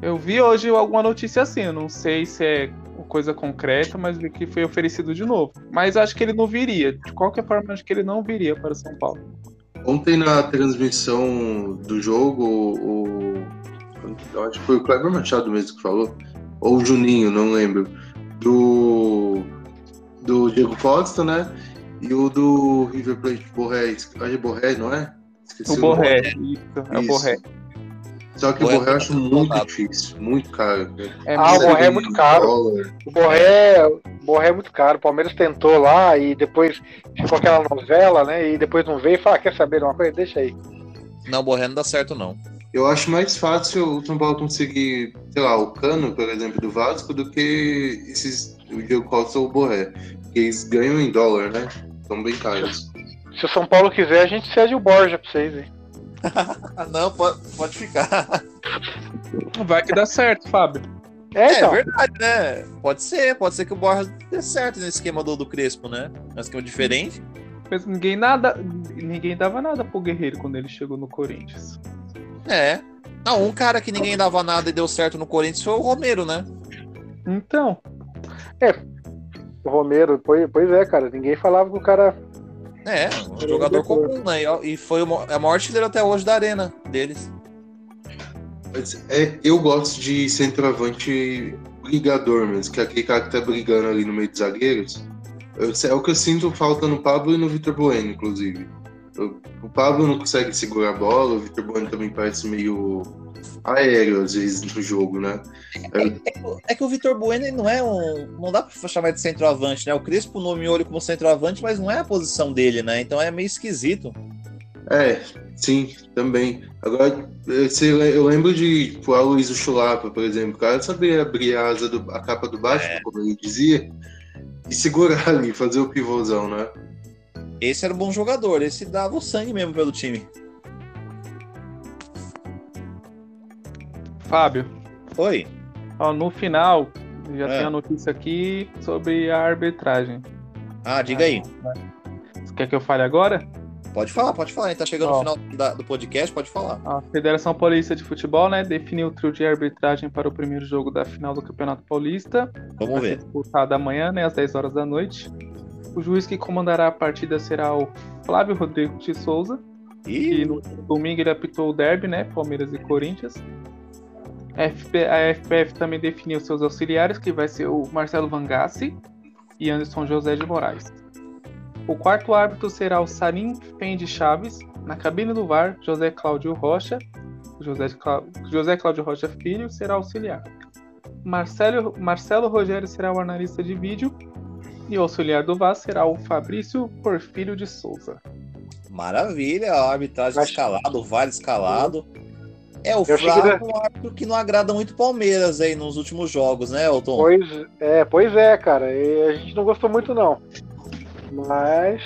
Eu vi hoje alguma notícia assim, eu não sei se é coisa concreta, mas que foi oferecido de novo. Mas acho que ele não viria. De qualquer forma, acho que ele não viria para São Paulo. Ontem na transmissão do jogo, o, eu acho que foi o Cleber Machado mesmo que falou, ou o Juninho, não lembro, do, do Diego Costa, né? E o do River Plate Borré, acho que é Borré, não é? Esqueci O nome. Borré, isso, é o. Borré. Só que o Borré eu acho muito difícil, muito caro. É Ah, o Borré é muito caro. Dólar. O Borré, o Borré é muito caro. O Palmeiras tentou lá e depois ficou aquela novela, né? E depois não veio e fala, "Ah, quer saber de uma coisa? Deixa aí. Não, o Borré não dá certo, não. Eu acho mais fácil o São Paulo conseguir, sei lá, o Cano, por exemplo, do Vasco, do que esses, o Diego Costa ou o Borré. Porque eles ganham em dólar, né? São bem caros. Se o São Paulo quiser, a gente cede o Borja pra vocês, hein? Ah, não, pode, pode ficar. Vai que dá certo, Fábio. É, É, então. verdade, né? Pode ser, pode ser que o Borja dê certo nesse esquema do, do Crespo, né? É um esquema diferente. Mas ninguém nada, ninguém dava nada pro Guerreiro quando ele chegou no Corinthians. É. Não, um cara que ninguém dava nada e deu certo no Corinthians foi o Romero, né? Então. É. O Romero, pois, pois é, cara. Ninguém falava que o cara. É, um jogador comum, né? E foi o a maior artilheiro até hoje da arena deles. É, eu gosto de centroavante brigador mesmo, que é aquele cara que tá brigando ali no meio dos zagueiros. Eu, é o que eu sinto falta no Pablo e no Vitor Bueno, inclusive. O Pablo não consegue segurar a bola, o Vitor Bueno também parece meio aéreo às vezes no jogo, né? É, é, é, é que o Vitor Bueno não é um. Não dá pra chamar de centroavante, né? O Crespo nomeou ele como centroavante, mas não é a posição dele, né? Então é meio esquisito. É, sim, também. Agora, eu lembro de tipo, a Luiz Chulapa, por exemplo. O cara sabia abrir a asa do, a capa do baixo, é. como ele dizia, e segurar ali, fazer o pivôzão, né? Esse era um bom jogador, esse dava o sangue mesmo pelo time. Fábio. Oi. Ó, no final, já tem a notícia aqui sobre a arbitragem. Ah, diga aí. Você quer que eu fale agora? Pode falar, pode falar. Tá chegando Ó, no final da, do podcast, pode falar. A Federação Paulista de Futebol, né, definiu o trio de arbitragem para o primeiro jogo da final do Campeonato Paulista. Vamos ver. Disputado amanhã, né, às 10 horas da noite. O juiz que comandará a partida será o Flávio Rodrigo de Souza. E no domingo ele apitou o derby, né? Palmeiras e Corinthians. A, FP, a FPF também definiu seus auxiliares, que vai ser o Marcelo Vangassi e Anderson José de Moraes. O quarto árbitro será o Salim Fendi Chaves. Na cabine do VAR, José Cláudio Rocha. José, Clá... José Cláudio Rocha Filho será auxiliar. Marcelo, Marcelo Rogério será o analista de vídeo e o auxiliar do VAR será o Fabrício Porfírio de Souza. Maravilha, a arbitragem Acho... escalado, o VAR escalado. É o Flávio, um árbitro que não agrada muito o Palmeiras aí nos últimos jogos, né, Elton? Pois é, pois é, cara. E a gente não gostou muito, não. Mas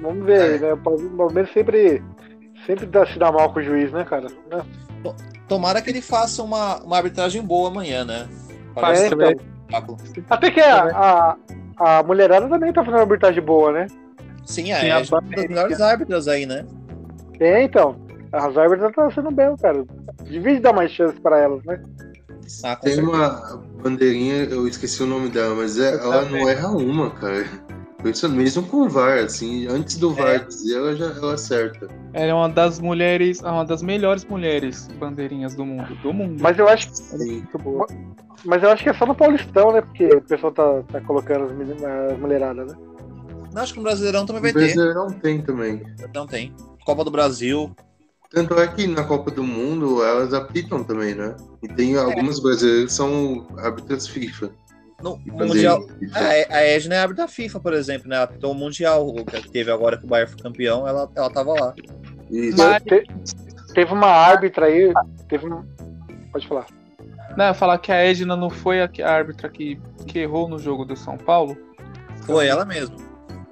vamos ver, é. né? O Palmeiras sempre, sempre dá, se dá mal com o juiz, né, cara? Né? Tomara que ele faça uma, uma arbitragem boa amanhã, né? Parece é, então. Até que a, a, a mulherada também tá fazendo uma arbitragem boa, né? Sim, é, é uma das melhores árbitras aí, né? É, então. As árbitras estão sendo bem, cara. Devia dar mais chance para elas, né? Ah, Tem certeza. uma bandeirinha, eu esqueci o nome dela, mas é, ela não erra uma, cara. Isso mesmo com o VAR, assim, antes do VAR é. dizer, ela já ela acerta. Ela é uma das mulheres, uma das melhores mulheres bandeirinhas do mundo, do mundo. Mas eu acho que Sim. Mas eu acho que é só no Paulistão, né? Porque o pessoal tá, tá colocando as, as mulheradas, né? Não, acho que no Brasileirão também vai ter. Brasileirão tem também. Não tem. Copa do Brasil. Tanto é que na Copa do Mundo elas apitam também, né? E tem é. algumas brasileiras que são árbitras FIFA. No, Mundial. A, a Edna é árbitra da FIFA, por exemplo, né? Ela apitou o Mundial, que teve agora que o Bayern foi campeão, ela, ela tava lá. Isso. Mas... Te, teve uma árbitra aí. Teve um... Pode falar. Não, falar que a Edna não foi a, a árbitra que, que errou no jogo do São Paulo. Foi ela mesmo.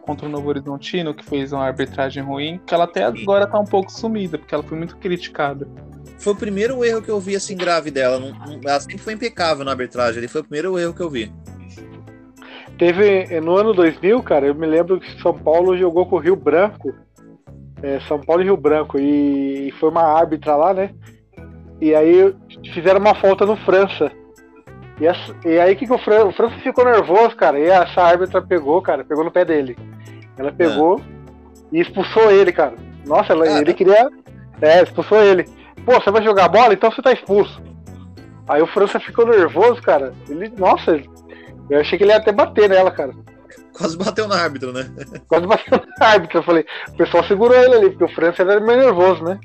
Contra o Novo Horizontino, que fez uma arbitragem ruim, que ela até agora tá um pouco sumida, porque ela foi muito criticada. Foi o primeiro erro que eu vi assim grave dela. ela sempre foi impecável na arbitragem. Ele foi o primeiro erro que eu vi. Teve no ano 2000, cara, eu me lembro que São Paulo jogou com o Rio Branco. É, São Paulo e Rio Branco. E foi uma árbitra lá, né? E aí fizeram uma falta no França. E, essa, e aí que, que o, Fran, o França ficou nervoso, cara. E essa árbitra pegou, cara, pegou no pé dele. Ela pegou é. e expulsou ele, cara. Nossa, ela, ele queria. É, expulsou ele. Pô, você vai jogar bola? Então você tá expulso. Aí o França ficou nervoso, cara. Ele, nossa, eu achei que ele ia até bater nela, cara. Quase bateu na árbitra, né? Quase bateu na [LAUGHS] árbitra. Eu falei, o pessoal segurou ele ali, porque o França era meio nervoso, né?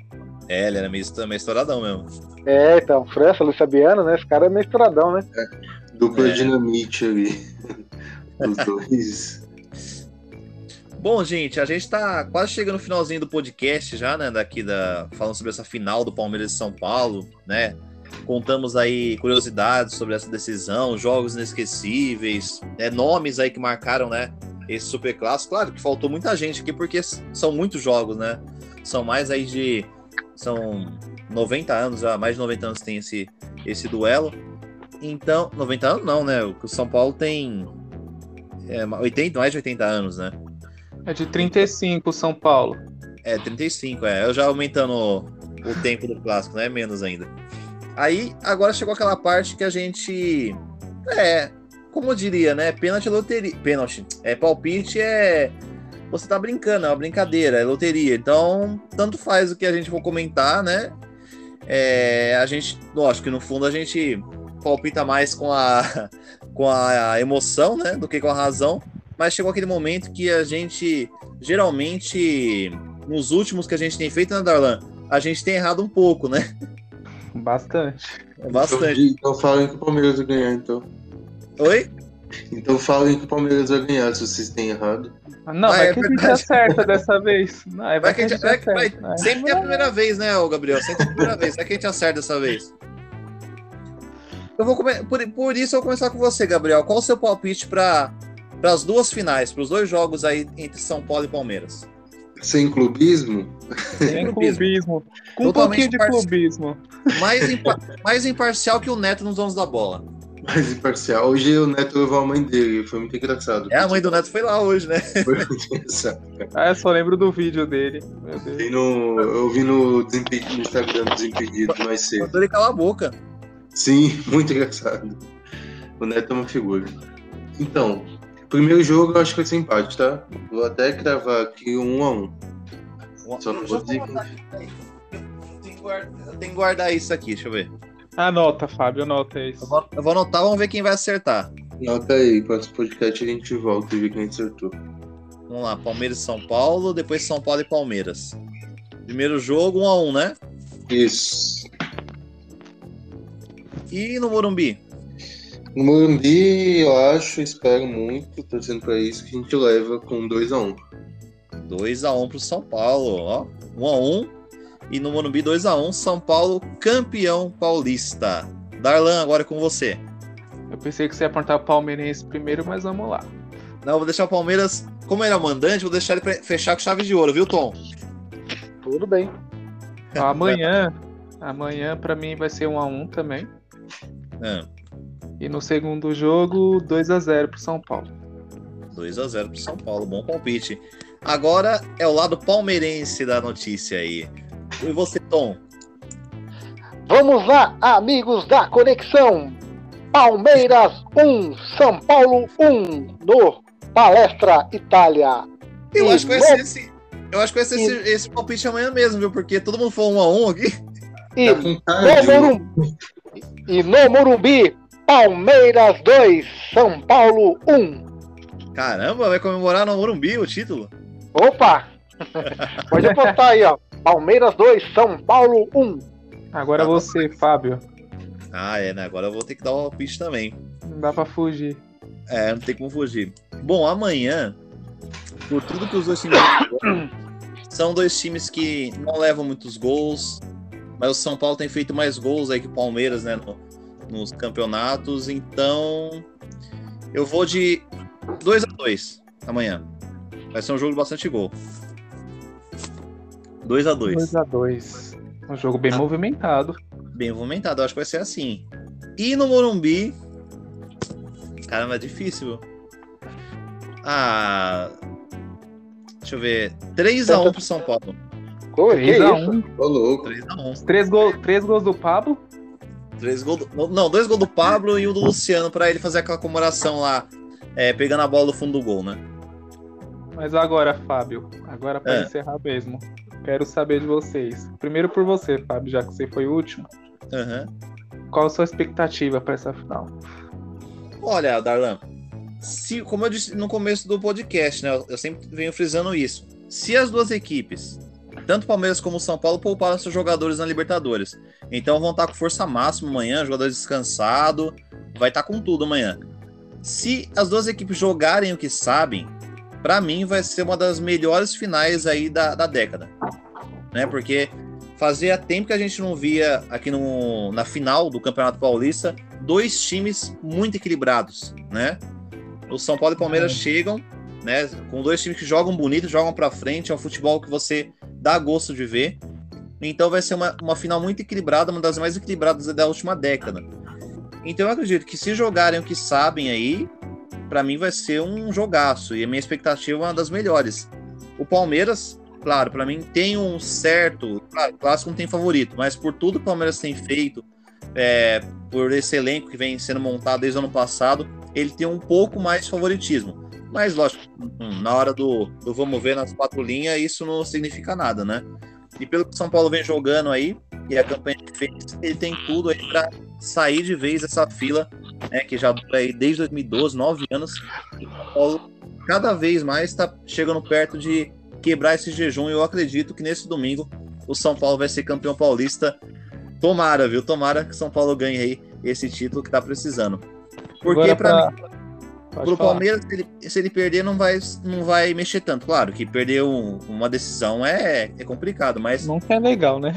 É, ele era meio, meio estouradão mesmo. É, então, França, Luiz Fabiano, né? Esse cara é meio estouradão, né? É, dupla é. dinamite ali. [LAUGHS] Os dois. Bom, gente, a gente tá quase chegando no finalzinho do podcast já, né? Daqui da. Falando sobre essa final do Palmeiras de São Paulo, né? Contamos aí curiosidades sobre essa decisão, jogos inesquecíveis, né, nomes aí que marcaram, né? Esse super clássico. Claro que faltou muita gente aqui, porque são muitos jogos, né? São mais aí de são 90 anos, já mais de 90 anos tem esse, esse duelo. Então, 90 anos não, né? O São Paulo tem é, 80, mais de 80 anos, né? É de 35 São Paulo. É, 35, é. Eu já aumentando o tempo do clássico, né? Menos ainda. Aí, agora chegou aquela parte que a gente. É, como eu diria, né? Pênalti é loteria. Pênalti. É palpite é. Você tá brincando, é uma brincadeira, é loteria. Então, tanto faz o que a gente for comentar, né? É, a gente, lógico que no fundo a gente palpita mais com a, [LAUGHS] com a emoção, né? Do que com a razão. Mas chegou aquele momento que a gente, geralmente, nos últimos que a gente tem feito, né, Darlan? A gente tem errado um pouco, né? Bastante. Bastante. Então, então falem que o Palmeiras vai ganhar, então. Oi? Então falem que o Palmeiras vai ganhar se vocês têm errado. Não, Ah, vai é que a gente acerta dessa vez. Não, vai, Vai que a gente, vai, acerta, vai- né? sempre é a primeira vez, né, Gabriel? Sempre é a primeira vez. Vai que a gente acerta dessa vez. Eu vou come... por, por isso eu vou começar com você, Gabriel. Qual o seu palpite para as duas finais, para os dois jogos aí entre São Paulo e Palmeiras? Sem clubismo, Tem clubismo. Com um Totalmente pouquinho de parcial. clubismo. Mais, impa- [LAUGHS] mais imparcial que o Neto nos donos da bola. mais imparcial. Hoje o Neto levou a mãe dele, foi muito engraçado. É, a mãe do Neto foi lá hoje, né? [LAUGHS] Foi muito engraçado. Ah, eu só lembro do vídeo dele. Meu Deus. Vi no, eu vi no, Desimpedido, no Instagram do Desimpedido mais cedo. Ele calar a boca. Sim, [LAUGHS] muito engraçado. O Neto é uma figura. Então, primeiro jogo eu acho que vai ser empate, tá? Vou até cravar aqui um a um. Só não vou dizer que guardar- Tem que guardar isso aqui, deixa eu ver. Anota, Fábio, anota isso. Eu vou, eu vou anotar, vamos ver quem vai acertar. Nota aí, próximo podcast a gente volta e vê quem acertou. Vamos lá, Palmeiras e São Paulo, depois São Paulo e Palmeiras. Primeiro jogo, 1 a 1 né? Isso. E no Morumbi? No Morumbi, eu acho, espero muito, torcendo pra isso, que a gente leva com 2x1. 2 a 1 pro São Paulo, ó. 1 a 1 e no Morumbi 2 a 1 São Paulo campeão paulista. Darlan, agora é com você. Eu pensei que você ia apontar o Palmeirense primeiro, mas vamos lá. Não, eu vou deixar o Palmeiras, como ele é o mandante, vou deixar ele fechar com chave de ouro, viu, Tom? Tudo bem. Amanhã, [LAUGHS] amanhã pra mim vai ser 1 a 1 também. Ah, E no segundo jogo, 2 a 0 pro São Paulo. 2 a 0 pro São Paulo, bom palpite. Agora é o lado palmeirense da notícia aí. E você, Tom? Vamos lá, amigos da conexão. Palmeiras 1, São Paulo 1 no Palestra Itália. Eu E acho que vai ser esse. Eu acho que vai ser esse, esse palpite amanhã mesmo, viu? Porque todo mundo foi um a um aqui. E Tá no, Morumbi, e no Morumbi, Palmeiras 2, São Paulo 1. Caramba, vai comemorar no Morumbi o título. Opa! [LAUGHS] Pode apostar aí, ó. Palmeiras 2, São Paulo 1. Agora Tá. você, Fábio. Ah, é, né? Agora eu vou ter que dar o palpite também. Não dá pra fugir. É, não tem como fugir. Bom, amanhã, por tudo que os dois times são dois times que não levam muitos gols, mas o São Paulo tem feito mais gols aí que o Palmeiras, né, no- nos campeonatos, então eu vou de 2 a 2 amanhã. Vai ser um jogo bastante gol. 2 a 2 2 a 2 Um jogo bem Ah. movimentado. Bem movimentado, eu acho que vai ser assim. E no Morumbi. Caramba, é difícil. Ah. Deixa eu ver. 3x1 pro São Paulo. Pô, que 3 a isso? 1 Ô, louco. 3x1. Três, gol, três gols do Pablo. Três gols do... Não, dois gols do Pablo e um do Luciano pra ele fazer aquela comemoração lá. é, pegando a bola do fundo do gol, né? Mas agora, Fábio, agora pra É. encerrar mesmo. Quero saber de vocês. Primeiro por você, Fábio, já que você foi o último. Aham. Qual a sua expectativa pra essa final? Olha, Darlan, se, como eu disse no começo do podcast, né? eu- Eu sempre venho frisando isso. Se as duas equipes, tanto Palmeiras como São Paulo, pouparam seus jogadores na Libertadores, então vão estar com força máxima amanhã, jogadores descansados, vai estar com tudo amanhã. Se as duas equipes jogarem o que sabem, pra mim vai ser uma das melhores finais aí da, da década, né? Porque fazia tempo que a gente não via aqui no, na final do Campeonato Paulista dois times muito equilibrados, né? O São Paulo e Palmeiras chegam, né, com dois times que jogam bonito, jogam pra frente, é um futebol que você dá gosto de ver. Então vai ser uma, uma final muito equilibrada, uma das mais equilibradas da última década. Então eu acredito que se jogarem o que sabem aí, pra mim vai ser um jogaço e a minha expectativa é uma das melhores. O Palmeiras claro, para mim tem um certo. Claro, o clássico não tem favorito, mas por tudo que o Palmeiras tem feito, é, por esse elenco que vem sendo montado desde o ano passado, ele tem um pouco mais de favoritismo. Mas, lógico, hum, na hora do, do vamos ver nas quatro linhas, isso não significa nada, né? E pelo que o São Paulo vem jogando aí, e a campanha que fez, ele tem tudo aí para sair de vez dessa fila, né, que já dura aí desde 2012, nove anos, e o São Paulo cada vez mais está chegando perto de quebrar esse jejum. E eu acredito que nesse domingo o São Paulo vai ser campeão paulista. Tomara, viu? Tomara que o São Paulo ganhe aí esse título que tá precisando. Porque para mim, pro Palmeiras, se ele, se ele, perder, não vai, não vai mexer tanto. Claro que perder um, uma decisão é, é complicado, mas. Nunca é legal, né?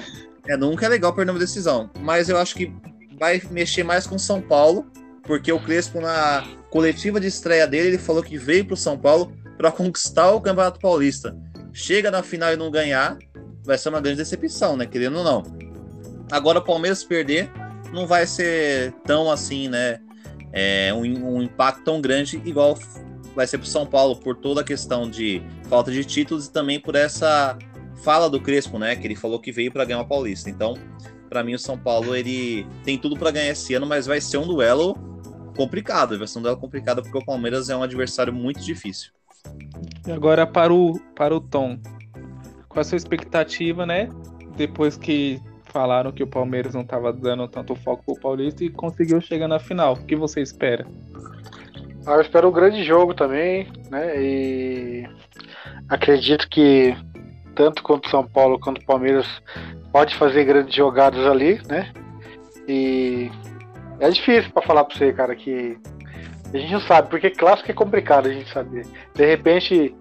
É, nunca é legal perder uma decisão. Mas eu acho que vai mexer mais com São Paulo, porque o Crespo, na coletiva de estreia dele, ele falou que veio pro São Paulo para conquistar o Campeonato Paulista chega na final e não ganhar, vai ser uma grande decepção, né? Querendo ou não. Agora o Palmeiras perder não vai ser tão assim, né? É, um, um impacto tão grande igual vai ser para São Paulo por toda a questão de falta de títulos e também por essa fala do Crespo, né? Que ele falou que veio para ganhar uma Paulista. Então, para mim o São Paulo ele tem tudo para ganhar esse ano, mas vai ser um duelo complicado. Vai ser um duelo complicado porque o Palmeiras é um adversário muito difícil. E agora para o, para o Tom. Qual a sua expectativa, né? Depois que falaram que o Palmeiras não estava dando tanto foco pro Paulista e conseguiu chegar na final. O que você espera? Ah, eu espero um grande jogo também, né? E acredito que tanto quanto São Paulo quanto o Palmeiras pode fazer grandes jogadas ali, né? E é difícil para falar para você, cara, que a gente não sabe, porque clássico é complicado a gente saber. De repente,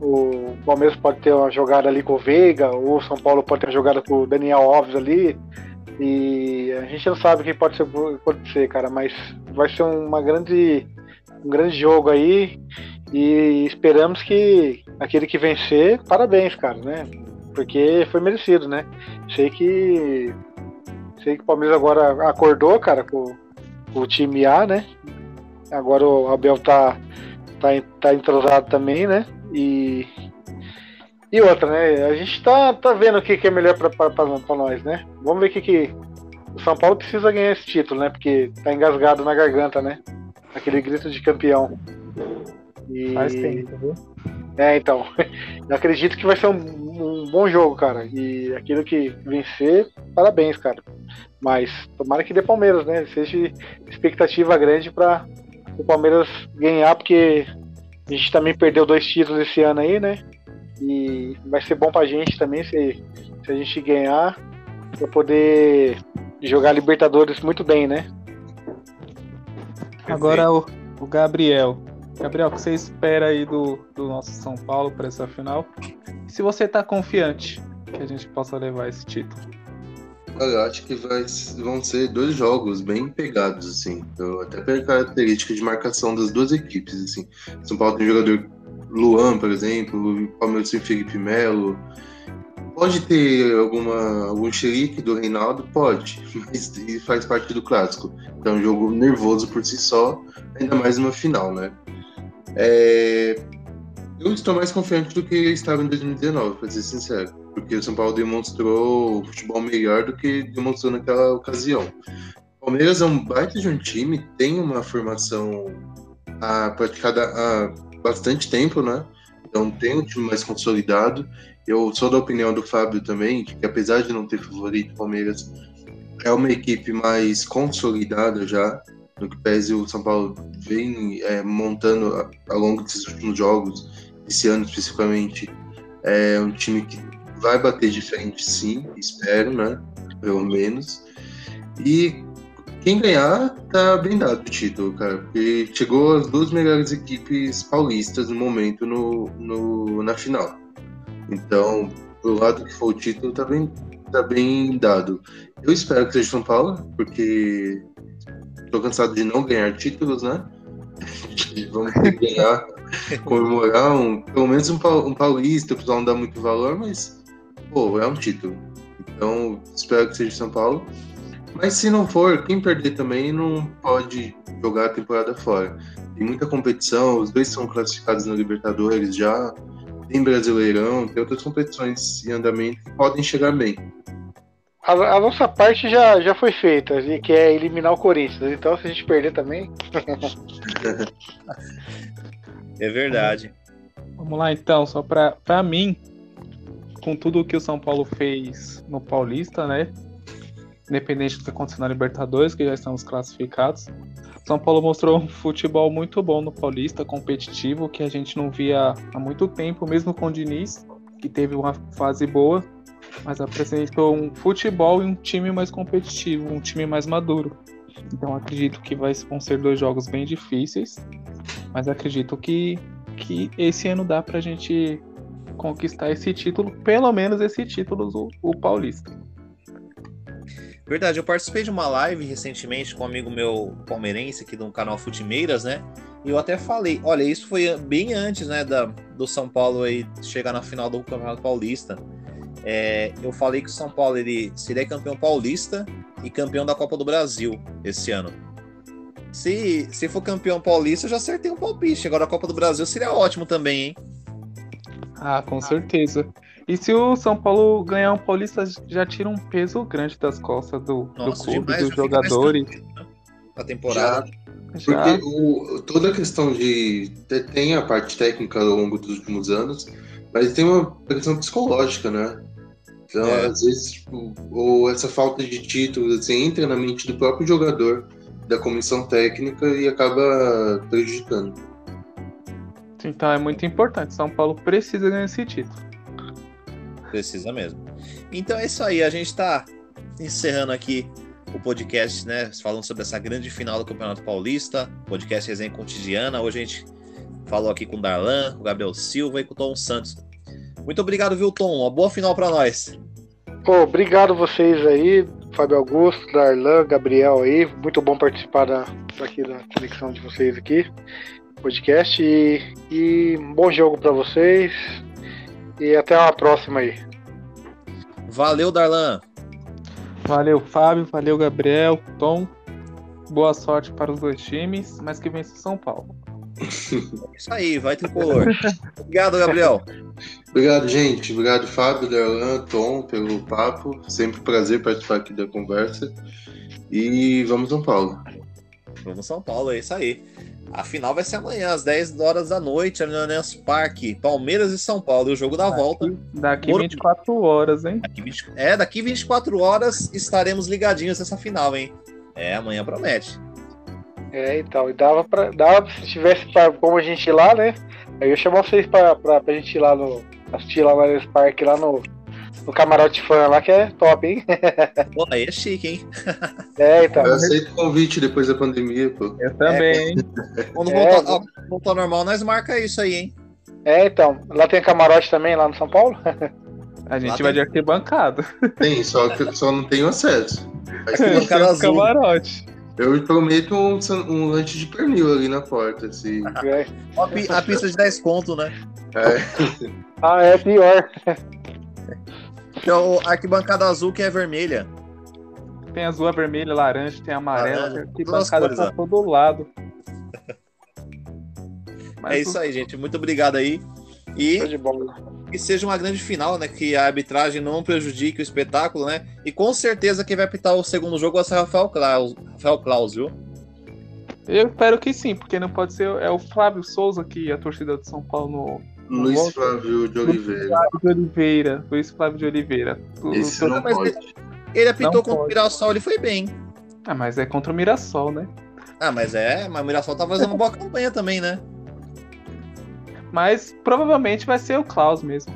o Palmeiras pode ter uma jogada ali com o Veiga, ou o São Paulo pode ter uma jogada com o Daniel Alves ali. E a gente não sabe quem pode ser, pode ser, cara, mas vai ser uma grande, um grande jogo aí. E esperamos que aquele que vencer, parabéns, cara, né? Porque foi merecido, né? Sei que. Sei que o Palmeiras agora acordou, cara, com, com o time A, né? Agora o Abel tá, tá, tá entrosado também, né? E, e outra, né? A gente tá, tá vendo o que, que é melhor para nós, né? Vamos ver o que, que. O São Paulo precisa ganhar esse título, né? Porque tá engasgado na garganta, né? Aquele grito de campeão. E... Faz tempo, viu? É, então. [LAUGHS] Eu acredito que vai ser um, um, bom jogo, cara. E aquilo que vencer, parabéns, cara. Mas tomara que dê Palmeiras, né? Seja expectativa grande para o Palmeiras ganhar, porque a gente também perdeu dois títulos esse ano aí, né? E vai ser bom pra gente também se, se a gente ganhar, pra poder jogar Libertadores muito bem, né? Agora o, o Gabriel. Gabriel, o que você espera aí do, do nosso São Paulo para essa final? Se você tá confiante que a gente possa levar esse título? Eu acho que vai, vão ser dois jogos bem pegados, assim. Até pela característica de marcação das duas equipes, assim. São Paulo tem jogador Luan, por exemplo, Palmeiras tem Felipe Melo. Pode ter alguma, algum xerique do Reinaldo? Pode, [LAUGHS] mas faz parte do clássico. Então é um jogo nervoso por si só, ainda mais numa final, né? É... Eu estou mais confiante do que eu estava em 2019, para ser sincero porque o São Paulo demonstrou futebol melhor do que demonstrou naquela ocasião. O Palmeiras é um baita de um time, tem uma formação a, praticada há bastante tempo, né? Então tem um time mais consolidado. Eu sou da opinião do Fábio também, que apesar de não ter favorito, o Palmeiras é uma equipe mais consolidada já, no que pese o São Paulo vem é, montando ao longo desses últimos jogos, esse ano especificamente, é um time que vai bater de frente, sim, espero, né? Pelo menos. E quem ganhar tá bem dado o título, cara, porque chegou as duas melhores equipes paulistas no momento no, no, na final. Então, pro lado que for o título, tá bem, tá bem dado. Eu espero que seja São Paulo, porque tô cansado de não ganhar títulos, né? Vamos ter que ganhar, [LAUGHS] comemorar um, pelo menos um, um paulista, o pessoal não dá muito valor, mas pô, é um título. Então, espero que seja São Paulo. Mas se não for, quem perder também não pode jogar a temporada fora. Tem muita competição, os dois são classificados na Libertadores já. tem Brasileirão, tem outras competições em andamento que podem chegar bem. A, a, nossa parte já, já foi feita, que é eliminar o Corinthians. Então, se a gente perder também. [LAUGHS] é verdade. Vamos lá, então. Só pra mim, com tudo o que o São Paulo fez no Paulista, né? Independente do que aconteceu na Libertadores, que já estamos classificados. São Paulo mostrou um futebol muito bom no Paulista, competitivo, que a gente não via há muito tempo, mesmo com o Diniz, que teve uma fase boa mas apresentou um futebol e um time mais competitivo, um time mais maduro. Então acredito que vai, vão ser dois jogos bem difíceis, mas acredito que, que esse ano dá pra gente conquistar esse título, pelo menos esse título, o, o Paulista. Verdade, eu participei de uma live recentemente com um amigo meu palmeirense aqui do canal Futimeiras, né? E eu até falei, olha, isso foi bem antes, né, da, do São Paulo aí chegar na final do Campeonato Paulista. É, eu falei que o São Paulo ele seria campeão paulista e campeão da Copa do Brasil esse ano. Se, se for campeão paulista, eu já acertei um palpite. Agora a Copa do Brasil seria ótimo também, hein? Ah, com certeza. E se o São Paulo ganhar um paulista, já tira um peso grande das costas do, Nossa, do clube, demais, dos jogadores. A temporada. Já. Porque o, toda a questão de. Tem a parte técnica ao longo dos últimos anos, mas tem uma questão psicológica, né? Então, é. às vezes, tipo, ou essa falta de títulos assim, entra na mente do próprio jogador, da comissão técnica e acaba prejudicando. Então é muito importante. São Paulo precisa ganhar esse título. Precisa mesmo. Então é isso aí. A gente está encerrando aqui o podcast, né? Falando sobre essa grande final do Campeonato Paulista. Podcast Resenha Cotidiana. Hoje a gente falou aqui com o Darlan, com o Gabriel Silva e com o Tom Santos. Muito obrigado, viu, Tom? Uma boa final para nós. Pô, obrigado vocês aí, Fábio Augusto, Darlan, Gabriel aí. Muito bom participar da, daqui da conexão de vocês aqui, podcast. E, e um bom jogo para vocês. E até uma próxima aí. Valeu, Darlan. Valeu, Fábio. Valeu, Gabriel, Tom. Boa sorte para os dois times, mas que vença São Paulo. É [LAUGHS] isso aí, vai tricolor. Obrigado, Gabriel. Obrigado, gente. Obrigado, Fábio, Darlan, Tom, pelo papo. Sempre um prazer participar aqui da conversa. E vamos São Paulo. Vamos São Paulo, é isso aí. A final vai ser amanhã, às 10 horas da noite, no Allianz Parque, Palmeiras e São Paulo. E o jogo da daqui, volta. Daqui por... 24 horas, hein? Daqui 20... É, daqui 24 horas estaremos ligadinhos nessa final, hein? É, amanhã promete. É, então, e dava pra. Dava, se tivesse pra, como a gente ir lá, né? Aí eu chamar vocês pra, pra, pra gente ir lá no. assistir lá no Park, lá no, no camarote fã lá, que é top, hein? [LAUGHS] Pô, aí é chique, hein? É, então. Eu aceito o convite depois da pandemia, pô. Eu também, é, hein? Quando é, voltar, ó, voltar normal, nós marca isso aí, hein? É, então. Lá tem camarote também, lá no São Paulo? [LAUGHS] A gente lá vai tem... de arquibancada. Tem, só que só não tem acesso. [LAUGHS] Mas tem um camarote. Eu prometo um, um lanche de pernil ali na porta, assim. É. A, pista de 10 conto, né? É. ah, é pior. Então, a arquibancada azul que é vermelha. Tem azul, a vermelha, laranja, tem amarela, ah, tem arquibancada pra todo lado. [LAUGHS] Mas é isso aí, gente. Muito obrigado aí. E que seja uma grande final, né? Que a arbitragem não prejudique o espetáculo, né? E com certeza quem vai apitar o segundo jogo vai ser Rafael Klaus, Rafael Klaus, viu? Eu espero que sim, porque não pode ser. É o Flávio Souza que a torcida de São Paulo. Luiz no Flávio de Oliveira. Luiz Flávio de Oliveira. Luiz Flávio de Oliveira. Esse não pode. Ele, ele apitou não contra pode. o Mirassol, ele foi bem. Ah, mas é contra o Mirassol, né? Ah, mas é, mas o Mirassol tá fazendo uma boa campanha também, né? Mas provavelmente vai ser o Klaus mesmo.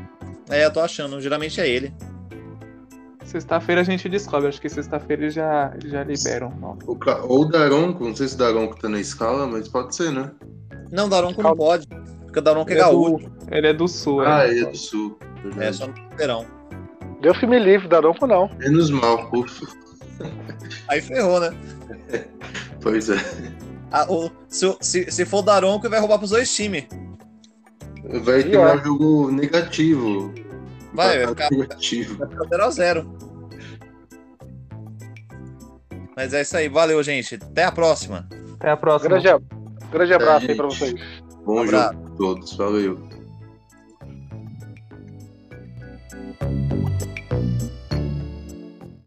É, eu tô achando. Geralmente é ele. Sexta-feira a gente descobre. Acho que sexta-feira eles já, já liberam. O, ou o Daronco, não sei se o Daronco tá na escala, mas pode ser, né? Não, o Daronco não pode. Porque o Daronco é, é gaúcho. Ele é do sul. Ah, ele é do sul. É, só no verão. Deus que me livre, Daronco não. Menos mal, ufa. Aí ferrou, né? pois é. Ah, o, se, se, se for o Daronco, vai roubar pros dois times. Vai ter um jogo negativo. Vai, vai ficar, negativo. vai ficar 0x0. Mas é isso aí, valeu, gente. Até a próxima. Até a próxima. Grande, grande abraço aí pra vocês. Bom um jogo a todos, valeu.